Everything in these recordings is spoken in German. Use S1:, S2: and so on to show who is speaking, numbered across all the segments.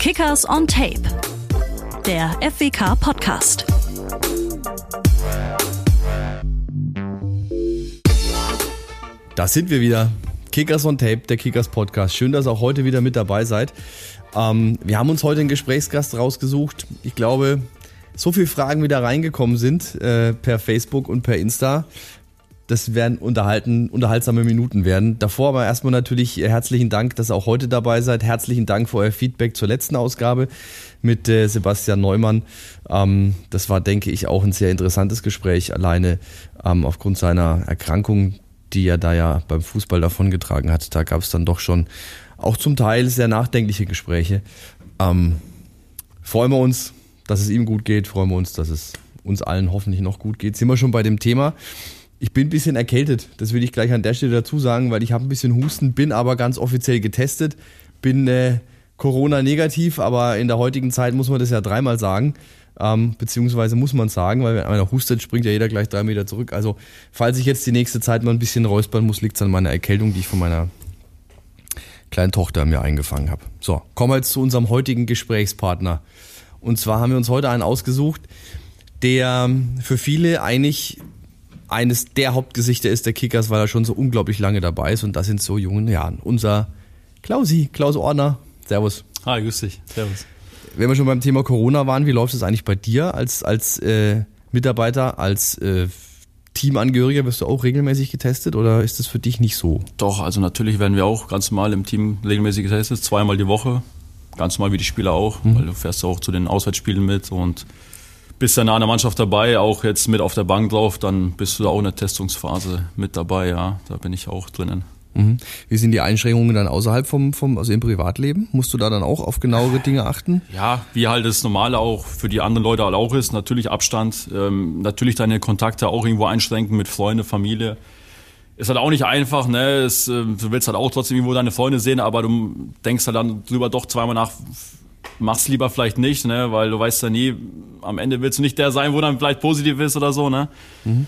S1: Kickers on Tape, der FWK Podcast.
S2: Da sind wir wieder. Kickers on Tape, der Kickers Podcast. Schön, dass ihr auch heute wieder mit dabei seid. Ähm, wir haben uns heute einen Gesprächsgast rausgesucht. Ich glaube, so viele Fragen wieder reingekommen sind äh, per Facebook und per Insta. Das werden unterhalten, unterhaltsame Minuten werden. Davor aber erstmal natürlich herzlichen Dank, dass ihr auch heute dabei seid. Herzlichen Dank für euer Feedback zur letzten Ausgabe mit äh, Sebastian Neumann. Ähm, das war, denke ich, auch ein sehr interessantes Gespräch, alleine ähm, aufgrund seiner Erkrankung, die er da ja beim Fußball davongetragen hat. Da gab es dann doch schon auch zum Teil sehr nachdenkliche Gespräche. Ähm, freuen wir uns, dass es ihm gut geht, freuen wir uns, dass es uns allen hoffentlich noch gut geht. Sind wir schon bei dem Thema. Ich bin ein bisschen erkältet, das will ich gleich an der Stelle dazu sagen, weil ich habe ein bisschen Husten, bin aber ganz offiziell getestet, bin äh, Corona-negativ, aber in der heutigen Zeit muss man das ja dreimal sagen, ähm, beziehungsweise muss man sagen, weil wenn einer hustet, springt ja jeder gleich drei Meter zurück. Also falls ich jetzt die nächste Zeit mal ein bisschen räuspern muss, liegt es an meiner Erkältung, die ich von meiner kleinen Tochter mir eingefangen habe. So, kommen wir jetzt zu unserem heutigen Gesprächspartner. Und zwar haben wir uns heute einen ausgesucht, der für viele eigentlich eines der Hauptgesichter ist der Kickers, weil er schon so unglaublich lange dabei ist und das in so jungen Jahren. Unser Klausi, Klaus Ordner. Servus.
S3: Hi, grüß dich. Servus.
S2: Wenn wir schon beim Thema Corona waren, wie läuft es eigentlich bei dir als, als äh, Mitarbeiter, als äh, Teamangehöriger? Wirst du auch regelmäßig getestet oder ist das für dich nicht so?
S3: Doch, also natürlich werden wir auch ganz normal im Team regelmäßig getestet, zweimal die Woche. Ganz normal wie die Spieler auch, mhm. weil du fährst auch zu den Auswärtsspielen mit und bist dann nah an der Mannschaft dabei, auch jetzt mit auf der Bank drauf, dann bist du da auch in der Testungsphase mit dabei, ja. Da bin ich auch drinnen.
S2: Mhm. Wie sind die Einschränkungen dann außerhalb vom, vom, also im Privatleben? Musst du da dann auch auf genauere Dinge achten?
S3: Ja, wie halt das Normale auch für die anderen Leute halt auch ist. Natürlich Abstand, ähm, natürlich deine Kontakte auch irgendwo einschränken mit Freunde, Familie. Ist halt auch nicht einfach, ne? Es, äh, du willst halt auch trotzdem irgendwo deine Freunde sehen, aber du denkst halt dann drüber doch zweimal nach, mach's lieber vielleicht nicht, ne? Weil du weißt ja nie, am Ende willst du nicht der sein, wo dann vielleicht positiv ist oder so, ne? Mhm.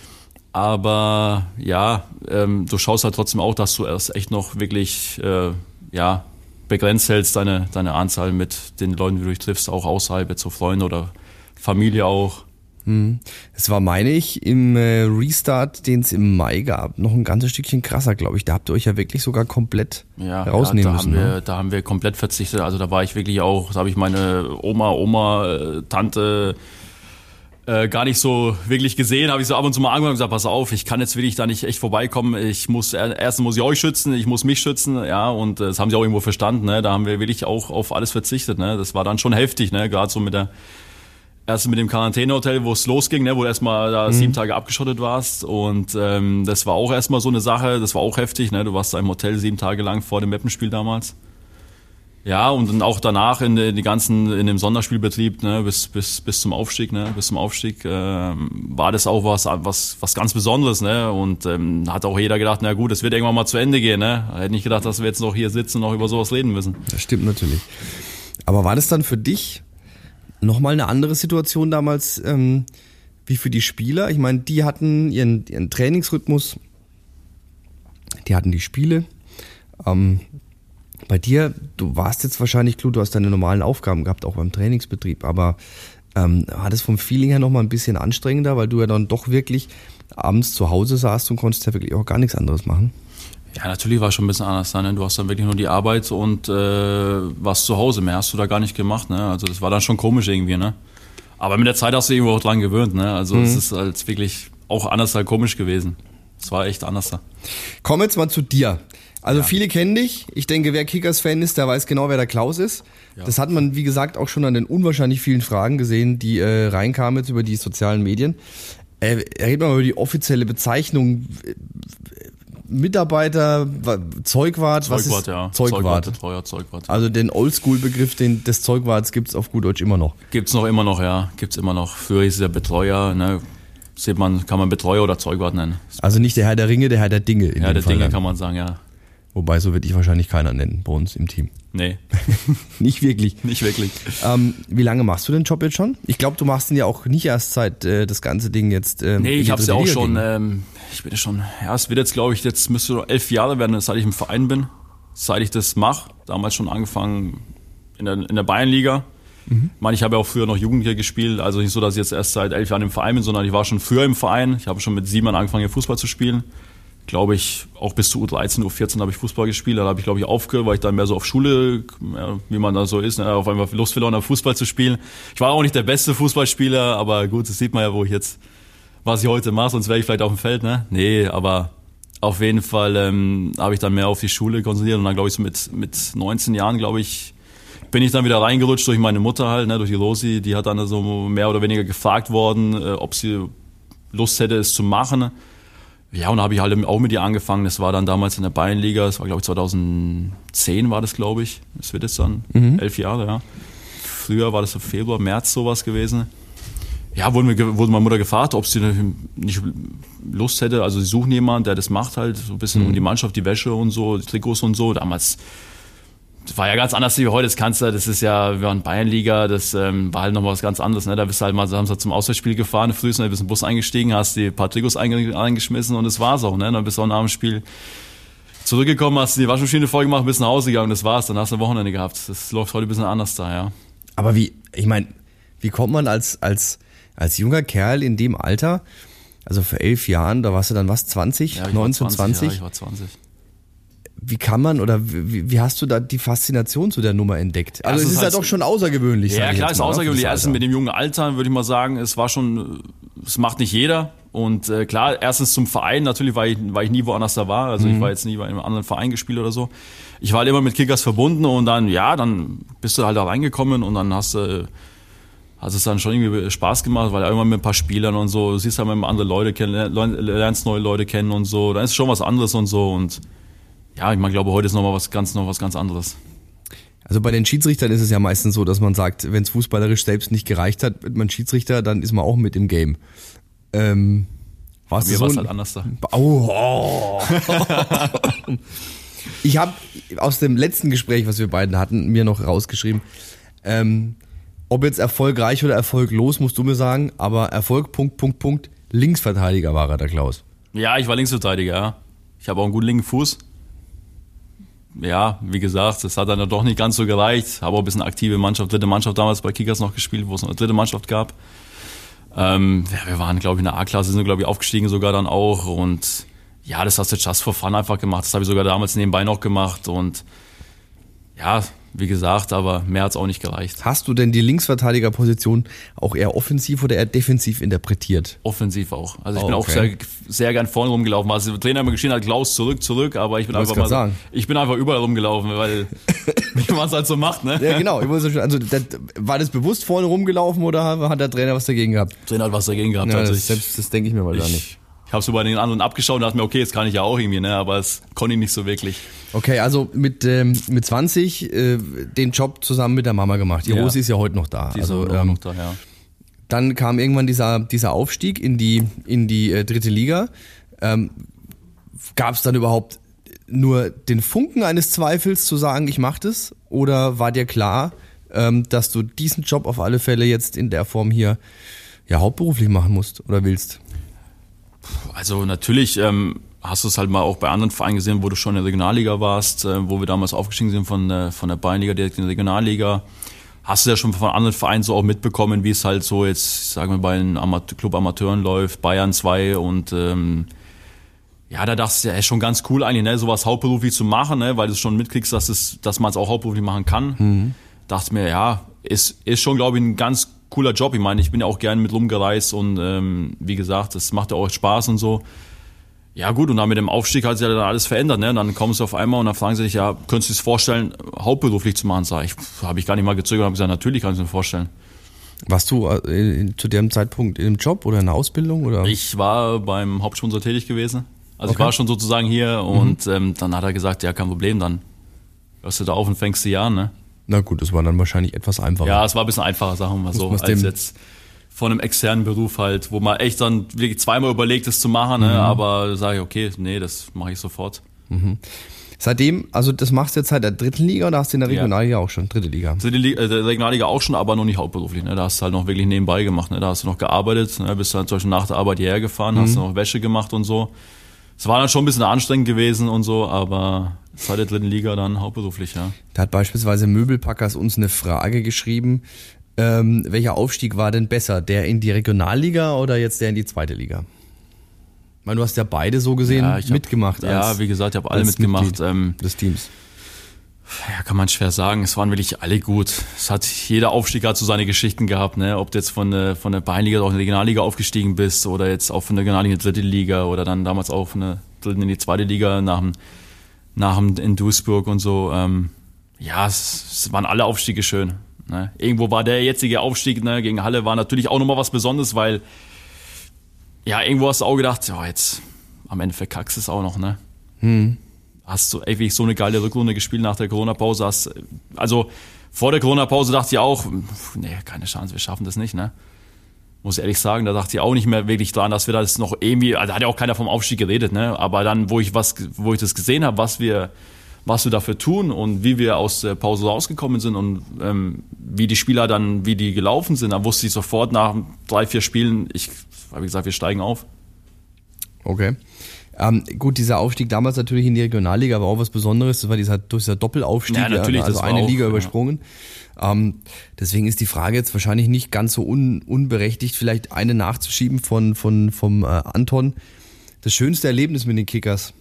S3: Aber ja, ähm, du schaust halt trotzdem auch, dass du erst echt noch wirklich äh, ja, begrenzt hältst, deine, deine Anzahl mit den Leuten, die du triffst, auch außerhalb jetzt so Freunde oder Familie auch.
S2: Hm. Es war, meine ich, im äh, Restart, den es im Mai gab, noch ein ganzes Stückchen krasser, glaube ich. Da habt ihr euch ja wirklich sogar komplett ja, rausnehmen
S3: ja, da
S2: müssen.
S3: Haben wir,
S2: ne?
S3: Da haben wir komplett verzichtet. Also da war ich wirklich auch, da habe ich meine Oma, Oma, äh, Tante, äh, gar nicht so wirklich gesehen, habe ich so ab und zu mal angefangen und gesagt, pass auf, ich kann jetzt wirklich da nicht echt vorbeikommen. Ich muss erstens muss ich euch schützen, ich muss mich schützen, ja, und äh, das haben sie auch irgendwo verstanden, ne? Da haben wir wirklich auch auf alles verzichtet, ne? Das war dann schon heftig, ne? Gerade so mit der erst mit dem Quarantänehotel, wo es losging, ne, wo du erstmal da mhm. sieben Tage abgeschottet warst. Und ähm, das war auch erstmal so eine Sache, das war auch heftig, ne? Du warst da im Hotel sieben Tage lang vor dem Mappenspiel damals. Ja, und dann auch danach in die, ganzen, in dem Sonderspielbetrieb, ne, bis, bis, bis zum Aufstieg, ne, bis zum Aufstieg, äh, war das auch was, was, was ganz Besonderes, ne, und ähm, hat auch jeder gedacht, na gut, es wird irgendwann mal zu Ende gehen, ne. Hätte nicht gedacht, dass wir jetzt noch hier sitzen und noch über sowas reden müssen.
S2: Das stimmt natürlich. Aber war das dann für dich nochmal eine andere Situation damals, ähm, wie für die Spieler? Ich meine, die hatten ihren, ihren Trainingsrhythmus, die hatten die Spiele, ähm, bei dir, du warst jetzt wahrscheinlich klug, du hast deine normalen Aufgaben gehabt, auch beim Trainingsbetrieb, aber ähm, war das vom Feeling her nochmal ein bisschen anstrengender, weil du ja dann doch wirklich abends zu Hause saßt und konntest ja wirklich auch gar nichts anderes machen?
S3: Ja, natürlich war es schon ein bisschen anders. Ne? Du hast dann wirklich nur die Arbeit und äh, warst zu Hause. Mehr hast du da gar nicht gemacht. Ne? Also das war dann schon komisch irgendwie. Ne? Aber mit der Zeit hast du irgendwo auch dran gewöhnt. Ne? Also es mhm. ist halt wirklich auch anders halt komisch gewesen. Es war echt anders da.
S2: Komm jetzt mal zu dir. Also ja. viele kennen dich. Ich denke, wer Kickers-Fan ist, der weiß genau, wer der Klaus ist. Ja. Das hat man, wie gesagt, auch schon an den unwahrscheinlich vielen Fragen gesehen, die äh, reinkamen jetzt über die sozialen Medien. Äh, reden wir mal über die offizielle Bezeichnung. Mitarbeiter, Zeugwart,
S3: Zeugwart,
S2: was ist
S3: ja.
S2: Zeugwart.
S3: Zeugwart, Zeugwart.
S2: Also den Oldschool-Begriff den, des Zeugwarts gibt's auf gut Deutsch immer noch.
S3: Gibt's noch immer noch, ja. Gibt's immer noch. Früher ist der Betreuer, ne? Sieht man, kann man Betreuer oder Zeugwart nennen.
S2: Also nicht der Herr der Ringe, der Herr der Dinge.
S3: In ja, der Fall Dinge dann. kann man sagen, ja.
S2: Wobei, so wird dich wahrscheinlich keiner nennen bei uns im Team.
S3: Nee.
S2: nicht wirklich.
S3: Nicht wirklich.
S2: Ähm, wie lange machst du den Job jetzt schon? Ich glaube, du machst ihn ja auch nicht erst seit äh, das ganze Ding jetzt.
S3: Ähm, nee, ich habe es ja auch schon. Ähm, ich bin ja schon. Ja, es wird jetzt, glaube ich, jetzt müsste elf Jahre werden, seit ich im Verein bin. Seit ich das mache. Damals schon angefangen in der, in der Bayernliga. Mhm. Ich meine, ich habe ja auch früher noch Jugendlicher gespielt, also nicht so, dass ich jetzt erst seit elf Jahren im Verein bin, sondern ich war schon früher im Verein. Ich habe schon mit sieben Jahren angefangen, hier Fußball zu spielen. Glaube ich, auch bis zu U13, U14 habe ich Fußball gespielt. Da habe ich, glaube ich, aufgehört, weil ich dann mehr so auf Schule, ja, wie man da so ist, ne, auf einmal Lust verloren Fußball zu spielen. Ich war auch nicht der beste Fußballspieler, aber gut, das sieht man ja, wo ich jetzt, was ich heute mache, sonst wäre ich vielleicht auf dem Feld, ne? Nee, aber auf jeden Fall ähm, habe ich dann mehr auf die Schule konzentriert und dann glaube ich so mit, mit 19 Jahren, glaube ich, bin ich dann wieder reingerutscht durch meine Mutter halt, ne, durch die Rosi, die hat dann so mehr oder weniger gefragt worden, äh, ob sie Lust hätte, es zu machen. Ja, und da habe ich halt auch mit ihr angefangen. Das war dann damals in der Bayernliga, das war glaube ich 2010 war das, glaube ich. Das wird jetzt dann mhm. elf Jahre, ja. Früher war das so Februar, März sowas gewesen. Ja, wurde, mir, wurde meine Mutter gefragt, ob sie nicht Lust hätte. Also sie suchen jemanden, der das macht halt, so ein bisschen mhm. um die Mannschaft, die Wäsche und so, die Trikots und so. Damals das war ja ganz anders wie heute. Das kannst du, das ist ja, wir waren Bayernliga, das ähm, war halt noch was ganz anderes. Ne? Da bist du halt mal Samstag zum Auswärtsspiel gefahren, früh bist in den Bus eingestiegen, hast die paar Trikots eingeschmissen und das war's auch. Ne? Dann bist du auch nach dem Spiel zurückgekommen, hast die Waschmaschine voll gemacht, bist nach Hause gegangen, das war's. Dann hast du ein Wochenende gehabt. Das läuft heute ein bisschen anders da, ja.
S2: Aber wie, ich meine, wie kommt man als, als, als junger Kerl in dem Alter, also vor elf Jahren, da warst du dann was, 20, ja, 19, 20? 20? Ja,
S3: ich war 20
S2: wie kann man oder wie, wie, hast du da die Faszination zu der Nummer entdeckt? Also, es ist, halt ja doch schon außergewöhnlich.
S3: Ja, klar, es ist ne, außergewöhnlich. Erstens mit dem jungen Alter würde ich mal sagen, es war schon, es macht nicht jeder. Und äh, klar, erstens zum Verein, natürlich, weil ich, weil ich nie woanders da war. Also mhm. ich war jetzt nie bei einem anderen Verein gespielt oder so. Ich war halt immer mit Kickers verbunden und dann, ja, dann bist du halt da reingekommen und dann hast du, hat es dann schon irgendwie Spaß gemacht, weil irgendwann mit ein paar Spielern und so, du siehst halt immer andere Leute kennen, lernst neue Leute kennen und so. Dann ist schon was anderes und so und ja, ich meine, glaube, heute ist noch mal was ganz, noch was ganz anderes.
S2: Also bei den Schiedsrichtern ist es ja meistens so, dass man sagt, wenn es fußballerisch selbst nicht gereicht hat, wird man Schiedsrichter, dann ist man auch mit im Game. Ähm,
S3: war's Mir so war es halt anders da.
S2: Oh, oh. ich habe aus dem letzten Gespräch, was wir beiden hatten, mir noch rausgeschrieben, ähm, ob jetzt erfolgreich oder erfolglos, musst du mir sagen, aber Erfolg, Punkt, Punkt, Punkt, Linksverteidiger war er, der Klaus.
S3: Ja, ich war Linksverteidiger, ja. Ich habe auch einen guten linken Fuß ja, wie gesagt, das hat dann doch nicht ganz so gereicht. Habe auch ein bisschen aktive Mannschaft, dritte Mannschaft damals bei Kickers noch gespielt, wo es noch eine dritte Mannschaft gab. Ähm, ja, wir waren, glaube ich, in der A-Klasse, sind, glaube ich, aufgestiegen sogar dann auch. Und ja, das hast du just for fun einfach gemacht. Das habe ich sogar damals nebenbei noch gemacht. Und ja, wie gesagt, aber mehr hat's auch nicht gereicht.
S2: Hast du denn die Linksverteidigerposition auch eher offensiv oder eher defensiv interpretiert?
S3: Offensiv auch. Also ich oh, bin auch sehr, sehr gern vorne rumgelaufen. Also der Trainer immer geschrien hat, Klaus zurück, zurück, aber ich bin einfach mal, sagen. ich bin einfach überall rumgelaufen, weil wie man es halt so macht, ne?
S2: Ja, genau. also das, war das bewusst vorne rumgelaufen oder hat der Trainer was dagegen gehabt? Der
S3: Trainer hat was dagegen gehabt.
S2: Ja, das, selbst, das denke ich mir mal gar nicht.
S3: Ich habe so bei den anderen abgeschaut und dachte mir, okay, jetzt kann ich ja auch irgendwie, ne? aber es konnte ich nicht so wirklich.
S2: Okay, also mit, ähm, mit 20 äh, den Job zusammen mit der Mama gemacht. Die ja. Rosi ist ja heute noch da.
S3: Die
S2: also,
S3: ist ähm, noch da, ja.
S2: Dann kam irgendwann dieser, dieser Aufstieg in die, in die äh, dritte Liga. Ähm, Gab es dann überhaupt nur den Funken eines Zweifels zu sagen, ich mache das? Oder war dir klar, ähm, dass du diesen Job auf alle Fälle jetzt in der Form hier ja hauptberuflich machen musst oder willst?
S3: Also natürlich ähm, hast du es halt mal auch bei anderen Vereinen gesehen, wo du schon in der Regionalliga warst, äh, wo wir damals aufgestiegen sind von, von der Bayernliga direkt in die Regionalliga. Hast du ja schon von anderen Vereinen so auch mitbekommen, wie es halt so jetzt, sagen wir, bei den Amat Club Amateuren läuft, Bayern 2 und ähm, ja, da dachte ich, ja, ist schon ganz cool eigentlich, ne, sowas hauptberuflich zu machen, ne, weil du schon mitkriegst, dass, es, dass man es auch hauptberuflich machen kann. Mhm. Dachte mir, ja, ist, ist schon, glaube ich, ein ganz cooler Job. Ich meine, ich bin ja auch gerne mit rumgereist und ähm, wie gesagt, das macht ja auch Spaß und so. Ja gut, und dann mit dem Aufstieg hat sich ja dann alles verändert. Ne? Dann kommst du auf einmal und dann fragen sie dich, ja, könntest du dir das vorstellen, hauptberuflich zu machen? Sag ich, habe ich gar nicht mal gezögert, habe gesagt, natürlich kann ich mir vorstellen.
S2: Warst du äh, zu dem Zeitpunkt einem Job oder in einer Ausbildung? Oder?
S3: Ich war beim Hauptsponsor tätig gewesen. Also okay. ich war schon sozusagen hier und mhm. ähm, dann hat er gesagt, ja, kein Problem, dann hörst du da auf und fängst die an, ne?
S2: Na gut, das war dann wahrscheinlich etwas einfacher.
S3: Ja, es war ein bisschen einfacher, sagen wir mal so, als jetzt von einem externen Beruf halt, wo man echt dann wirklich zweimal überlegt, es zu machen, ne? mhm. aber sage ich, okay, nee, das mache ich sofort.
S2: Mhm. Seitdem, also das machst du jetzt seit der dritten Liga oder hast du in der Regionalliga ja. auch schon? Dritte Liga?
S3: Dritte Liga, äh, der Regionalliga auch schon, aber noch nicht hauptberuflich. Ne? Da hast du halt noch wirklich nebenbei gemacht. Ne? Da hast du noch gearbeitet, ne? bist dann zum Beispiel nach der Arbeit hierher gefahren, mhm. hast noch Wäsche gemacht und so. es war dann schon ein bisschen anstrengend gewesen und so, aber seit der dritten Liga dann hauptberuflich, ja.
S2: Da hat beispielsweise Möbelpackers uns eine Frage geschrieben. Ähm, welcher Aufstieg war denn besser? Der in die Regionalliga oder jetzt der in die zweite Liga? Ich meine, du hast ja beide so gesehen
S3: ja, hab,
S2: mitgemacht.
S3: ja, wie gesagt, ich habe alle mitgemacht.
S2: Ähm, des Teams.
S3: Ja, kann man schwer sagen. Es waren wirklich alle gut. Es hat jeder Aufstieg hat so seine Geschichten gehabt, ne? Ob du jetzt von der von der Bayernliga auch in die Regionalliga aufgestiegen bist oder jetzt auch von der Regionalliga in die dritte Liga oder dann damals auch von der dritten in die zweite Liga nach dem nach dem in Duisburg und so. Ähm, ja, es, es waren alle Aufstiege schön. Ne? Irgendwo war der jetzige Aufstieg ne, gegen Halle war natürlich auch nochmal was Besonderes, weil ja, irgendwo hast du auch gedacht, ja, jetzt am Ende verkackst du es auch noch, ne? Hm hast du ey, so eine geile Rückrunde gespielt nach der Corona-Pause. Hast, also vor der Corona-Pause dachte ich auch, nee, keine Chance, wir schaffen das nicht, ne? Muss ehrlich sagen, da dachte ich auch nicht mehr wirklich dran, dass wir das noch irgendwie, also da hat ja auch keiner vom Aufstieg geredet, ne? Aber dann, wo ich was, wo ich das gesehen habe, was wir, was wir dafür tun und wie wir aus der Pause rausgekommen sind und ähm, wie die Spieler dann, wie die gelaufen sind, dann wusste ich sofort nach drei, vier Spielen, ich habe gesagt, wir steigen auf.
S2: Okay. Ähm, gut, dieser Aufstieg damals natürlich in die Regionalliga war auch was Besonderes. Das war dieser, durch dieser Doppelaufstieg, ja, natürlich, also eine auch, Liga übersprungen. Ja. Ähm, deswegen ist die Frage jetzt wahrscheinlich nicht ganz so un, unberechtigt, vielleicht eine nachzuschieben von, von vom äh, Anton. Das schönste Erlebnis mit den Kickers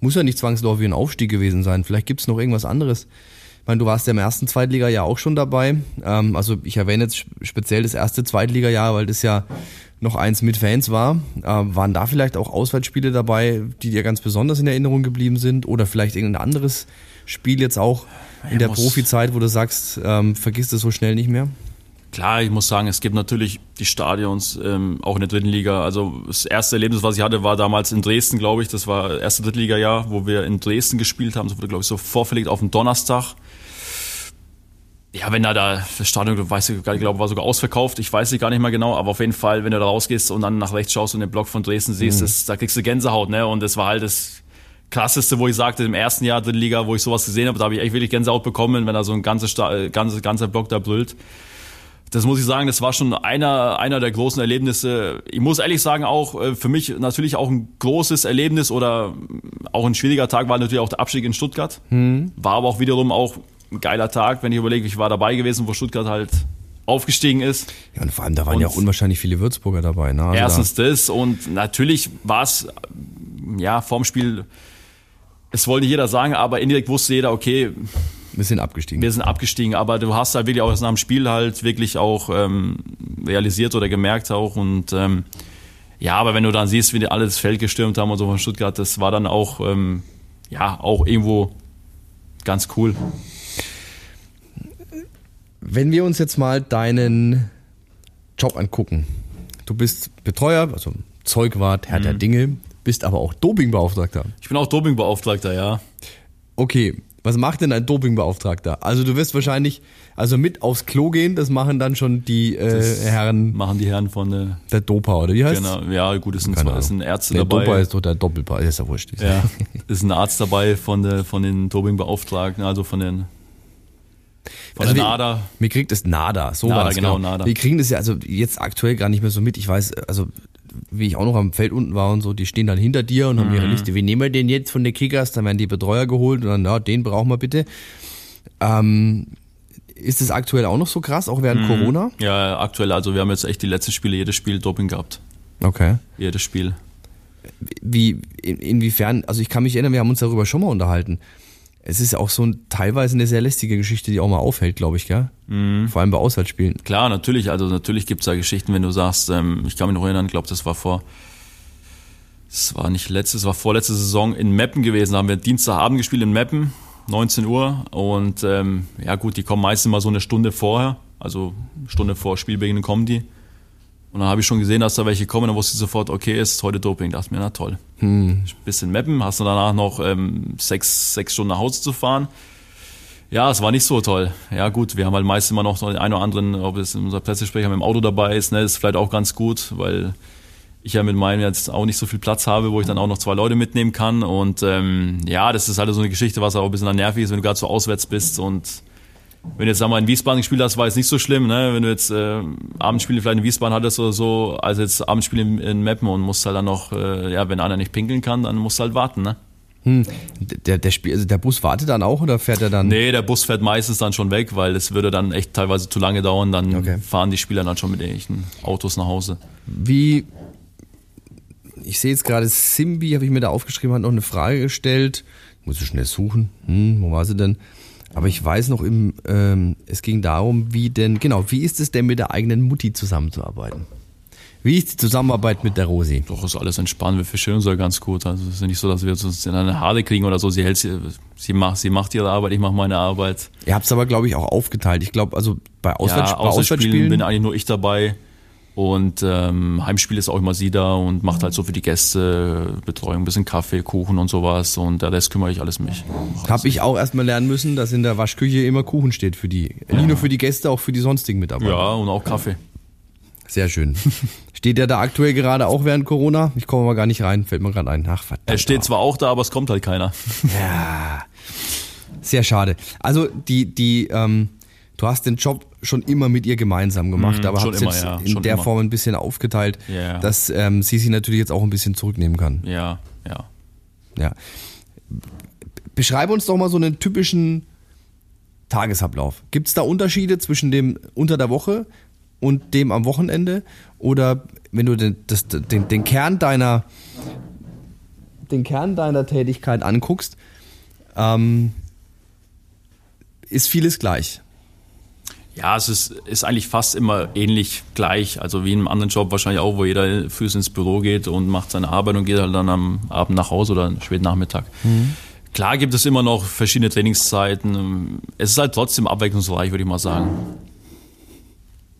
S2: muss ja nicht zwangsläufig ein Aufstieg gewesen sein. Vielleicht gibt es noch irgendwas anderes. Ich meine, du warst ja im ersten Zweitliga-Jahr auch schon dabei. Ähm, also ich erwähne jetzt speziell das erste Zweitliga-Jahr, weil das ja noch eins mit Fans war. Äh, waren da vielleicht auch Auswärtsspiele dabei, die dir ganz besonders in Erinnerung geblieben sind? Oder vielleicht irgendein anderes Spiel jetzt auch in der Profizeit, wo du sagst, ähm, vergisst es so schnell nicht mehr?
S3: Klar, ich muss sagen, es gibt natürlich die Stadions, ähm, auch in der dritten Liga. Also das erste Erlebnis, was ich hatte, war damals in Dresden, glaube ich. Das war das erste Drittliga-Jahr, wo wir in Dresden gespielt haben. Das wurde, glaube ich, so vorverlegt auf den Donnerstag ja, wenn da, da das Stadion, weiß ich gar nicht, glaube war sogar ausverkauft, ich weiß nicht gar nicht mehr genau, aber auf jeden Fall, wenn du da rausgehst und dann nach rechts schaust und den Block von Dresden siehst, mhm. das, da kriegst du Gänsehaut, ne? Und das war halt das krasseste, wo ich sagte, im ersten Jahr der Liga, wo ich sowas gesehen habe, da habe ich echt wirklich Gänsehaut bekommen, wenn da so ein ganzer, ganzer, ganzer Block da brüllt. Das muss ich sagen, das war schon einer, einer der großen Erlebnisse. Ich muss ehrlich sagen, auch äh, für mich natürlich auch ein großes Erlebnis oder auch ein schwieriger Tag war natürlich auch der Abstieg in Stuttgart. Mhm. War aber auch wiederum auch ein geiler Tag, wenn ich überlege, ich war dabei gewesen, wo Stuttgart halt aufgestiegen ist.
S2: Ja, und vor allem, da waren und ja auch unwahrscheinlich viele Würzburger dabei. Ne? Also
S3: erstens da das und natürlich war es, ja, vorm Spiel, es wollte nicht jeder sagen, aber indirekt wusste jeder, okay,
S2: wir sind abgestiegen.
S3: Wir sind abgestiegen, aber du hast halt wirklich auch nach dem Spiel halt wirklich auch ähm, realisiert oder gemerkt auch und ähm, ja, aber wenn du dann siehst, wie die alle das Feld gestürmt haben und so von Stuttgart, das war dann auch, ähm, ja, auch irgendwo ganz cool.
S2: Wenn wir uns jetzt mal deinen Job angucken. Du bist Betreuer, also Zeugwart, Herr mhm. der Dinge, bist aber auch Dopingbeauftragter.
S3: Ich bin auch Dopingbeauftragter, ja.
S2: Okay, was macht denn ein Dopingbeauftragter? Also du wirst wahrscheinlich also mit aufs Klo gehen, das machen dann schon die äh, Herren.
S3: Machen die Herren von der,
S2: der Dopa, oder wie heißt
S3: Genau, ja gut, es sind, zwar, es sind Ärzte der
S2: dabei. Der Dopa ist doch der Doppelpaar, ist ja wurscht.
S3: Ja, ist ein Arzt dabei von, der, von den Dopingbeauftragten, also von den von also der NADA.
S2: Mir kriegt es NADA, so NADA, genau, genau. NADA. Wir kriegen das ja also jetzt aktuell gar nicht mehr so mit. Ich weiß, also wie ich auch noch am Feld unten war und so, die stehen dann hinter dir und haben mhm. ihre Liste. Wie nehmen wir den jetzt von den Kickers? Dann werden die Betreuer geholt und dann, ja, den brauchen wir bitte. Ähm, ist es aktuell auch noch so krass, auch während mhm. Corona?
S3: Ja, aktuell. Also wir haben jetzt echt die letzten Spiele, jedes Spiel Doping gehabt.
S2: Okay.
S3: Jedes Spiel.
S2: Wie, in, inwiefern, also ich kann mich erinnern, wir haben uns darüber schon mal unterhalten es ist auch so ein, teilweise eine sehr lästige Geschichte, die auch mal aufhält, glaube ich, gell? Mhm. Vor allem bei Auswärtsspielen.
S3: Klar, natürlich. Also natürlich gibt es da Geschichten, wenn du sagst, ähm, ich kann mich noch erinnern, ich glaube, das war vor, es war nicht letzte, es war vorletzte Saison in Meppen gewesen. Da haben wir Dienstagabend gespielt in Meppen, 19 Uhr. Und ähm, ja gut, die kommen meistens mal so eine Stunde vorher. Also Stunde vor Spielbeginn kommen die. Und dann habe ich schon gesehen, dass da welche kommen, dann wusste ich sofort, okay, ist heute Doping. Da dachte mir, na toll. Hm. Bisschen mappen, hast du danach noch ähm, sechs, sechs Stunden nach Hause zu fahren. Ja, es war nicht so toll. Ja, gut, wir haben halt meist immer noch den einen oder anderen, ob es unser Pressesprecher mit dem Auto dabei ist, ne, ist vielleicht auch ganz gut, weil ich ja mit meinem jetzt auch nicht so viel Platz habe, wo ich dann auch noch zwei Leute mitnehmen kann. Und ähm, ja, das ist halt so eine Geschichte, was auch ein bisschen nervig ist, wenn du gerade so auswärts bist und wenn du jetzt einmal in Wiesbaden gespielt hast, war es nicht so schlimm, ne? Wenn du jetzt äh, Abendspiele vielleicht in Wiesbaden hattest oder so, als jetzt Abendspiele in, in Meppen und musst halt dann noch, äh, ja, wenn einer nicht pinkeln kann, dann musst du halt warten, ne?
S2: Hm. Der, der, Spiel, also der Bus wartet dann auch oder fährt er dann?
S3: Nee, der Bus fährt meistens dann schon weg, weil es würde dann echt teilweise zu lange dauern. Dann
S2: Okay.
S3: fahren die Spieler dann schon mit echten Autos nach Hause.
S2: Wie, ich sehe jetzt gerade, Simbi, habe ich mir da aufgeschrieben, hat noch eine Frage gestellt. Muss ich schnell suchen. Hm, wo war sie denn? Aber ich weiß noch, im, ähm, es ging darum, wie denn, genau, wie ist es denn mit der eigenen Mutti zusammenzuarbeiten? Wie ist die Zusammenarbeit mit der Rosi?
S3: Doch ist alles entspannt, wir verstehen uns ja ganz gut. Also es ist ja nicht so, dass wir uns in eine Haare kriegen oder so. Sie hält sie, sie macht, sie macht ihre Arbeit, ich mache meine Arbeit.
S2: Ihr habt es aber, glaube ich, auch aufgeteilt. Ich glaube, also bei, Auswärts
S3: ja,
S2: bei
S3: Auswärtsspielen
S2: Auswärtsspielen
S3: bin eigentlich nur ich dabei. Und ähm, Heimspiel ist auch immer sie da und macht halt so für die Gäste Betreuung, ein bisschen Kaffee, Kuchen und sowas. Und der Rest kümmere ich alles mich.
S2: Habe ich auch erstmal lernen müssen, dass in der Waschküche immer Kuchen steht für die. Nicht nur für die Gäste, auch für die sonstigen Mitarbeiter.
S3: Ja, und auch Kaffee.
S2: Sehr schön. Steht der da aktuell gerade auch während Corona? Ich komme mal gar nicht rein, fällt mir gerade ein. Ach, verdammt.
S3: Er steht zwar auch da, aber es kommt halt keiner.
S2: Ja. Sehr schade. Also die, die, ähm, du hast den Job schon immer mit ihr gemeinsam gemacht,
S3: Mhm,
S2: aber hast jetzt
S3: ja,
S2: in der
S3: immer.
S2: Form ein bisschen aufgeteilt,
S3: Ja.
S2: dass ähm, sie sich natürlich jetzt auch ein bisschen zurücknehmen kann.
S3: Ja, ja.
S2: Ja. Beschreibe uns doch mal so einen typischen Tagesablauf. Gibt es da Unterschiede zwischen dem unter der Woche und dem am Wochenende? Oder wenn du den, das, den, den Kern deiner den Kern deiner Tätigkeit anguckst, ähm, ist vieles gleich.
S3: Ja, es ist, ist eigentlich fast immer ähnlich gleich. Also wie in einem anderen Job wahrscheinlich auch, wo jeder früh ins Büro geht und macht seine Arbeit und geht halt dann am Abend nach Hause oder spät Nachmittag. Klar gibt es immer noch verschiedene Trainingszeiten. Es ist halt trotzdem abwechslungsreich, würde ich mal sagen.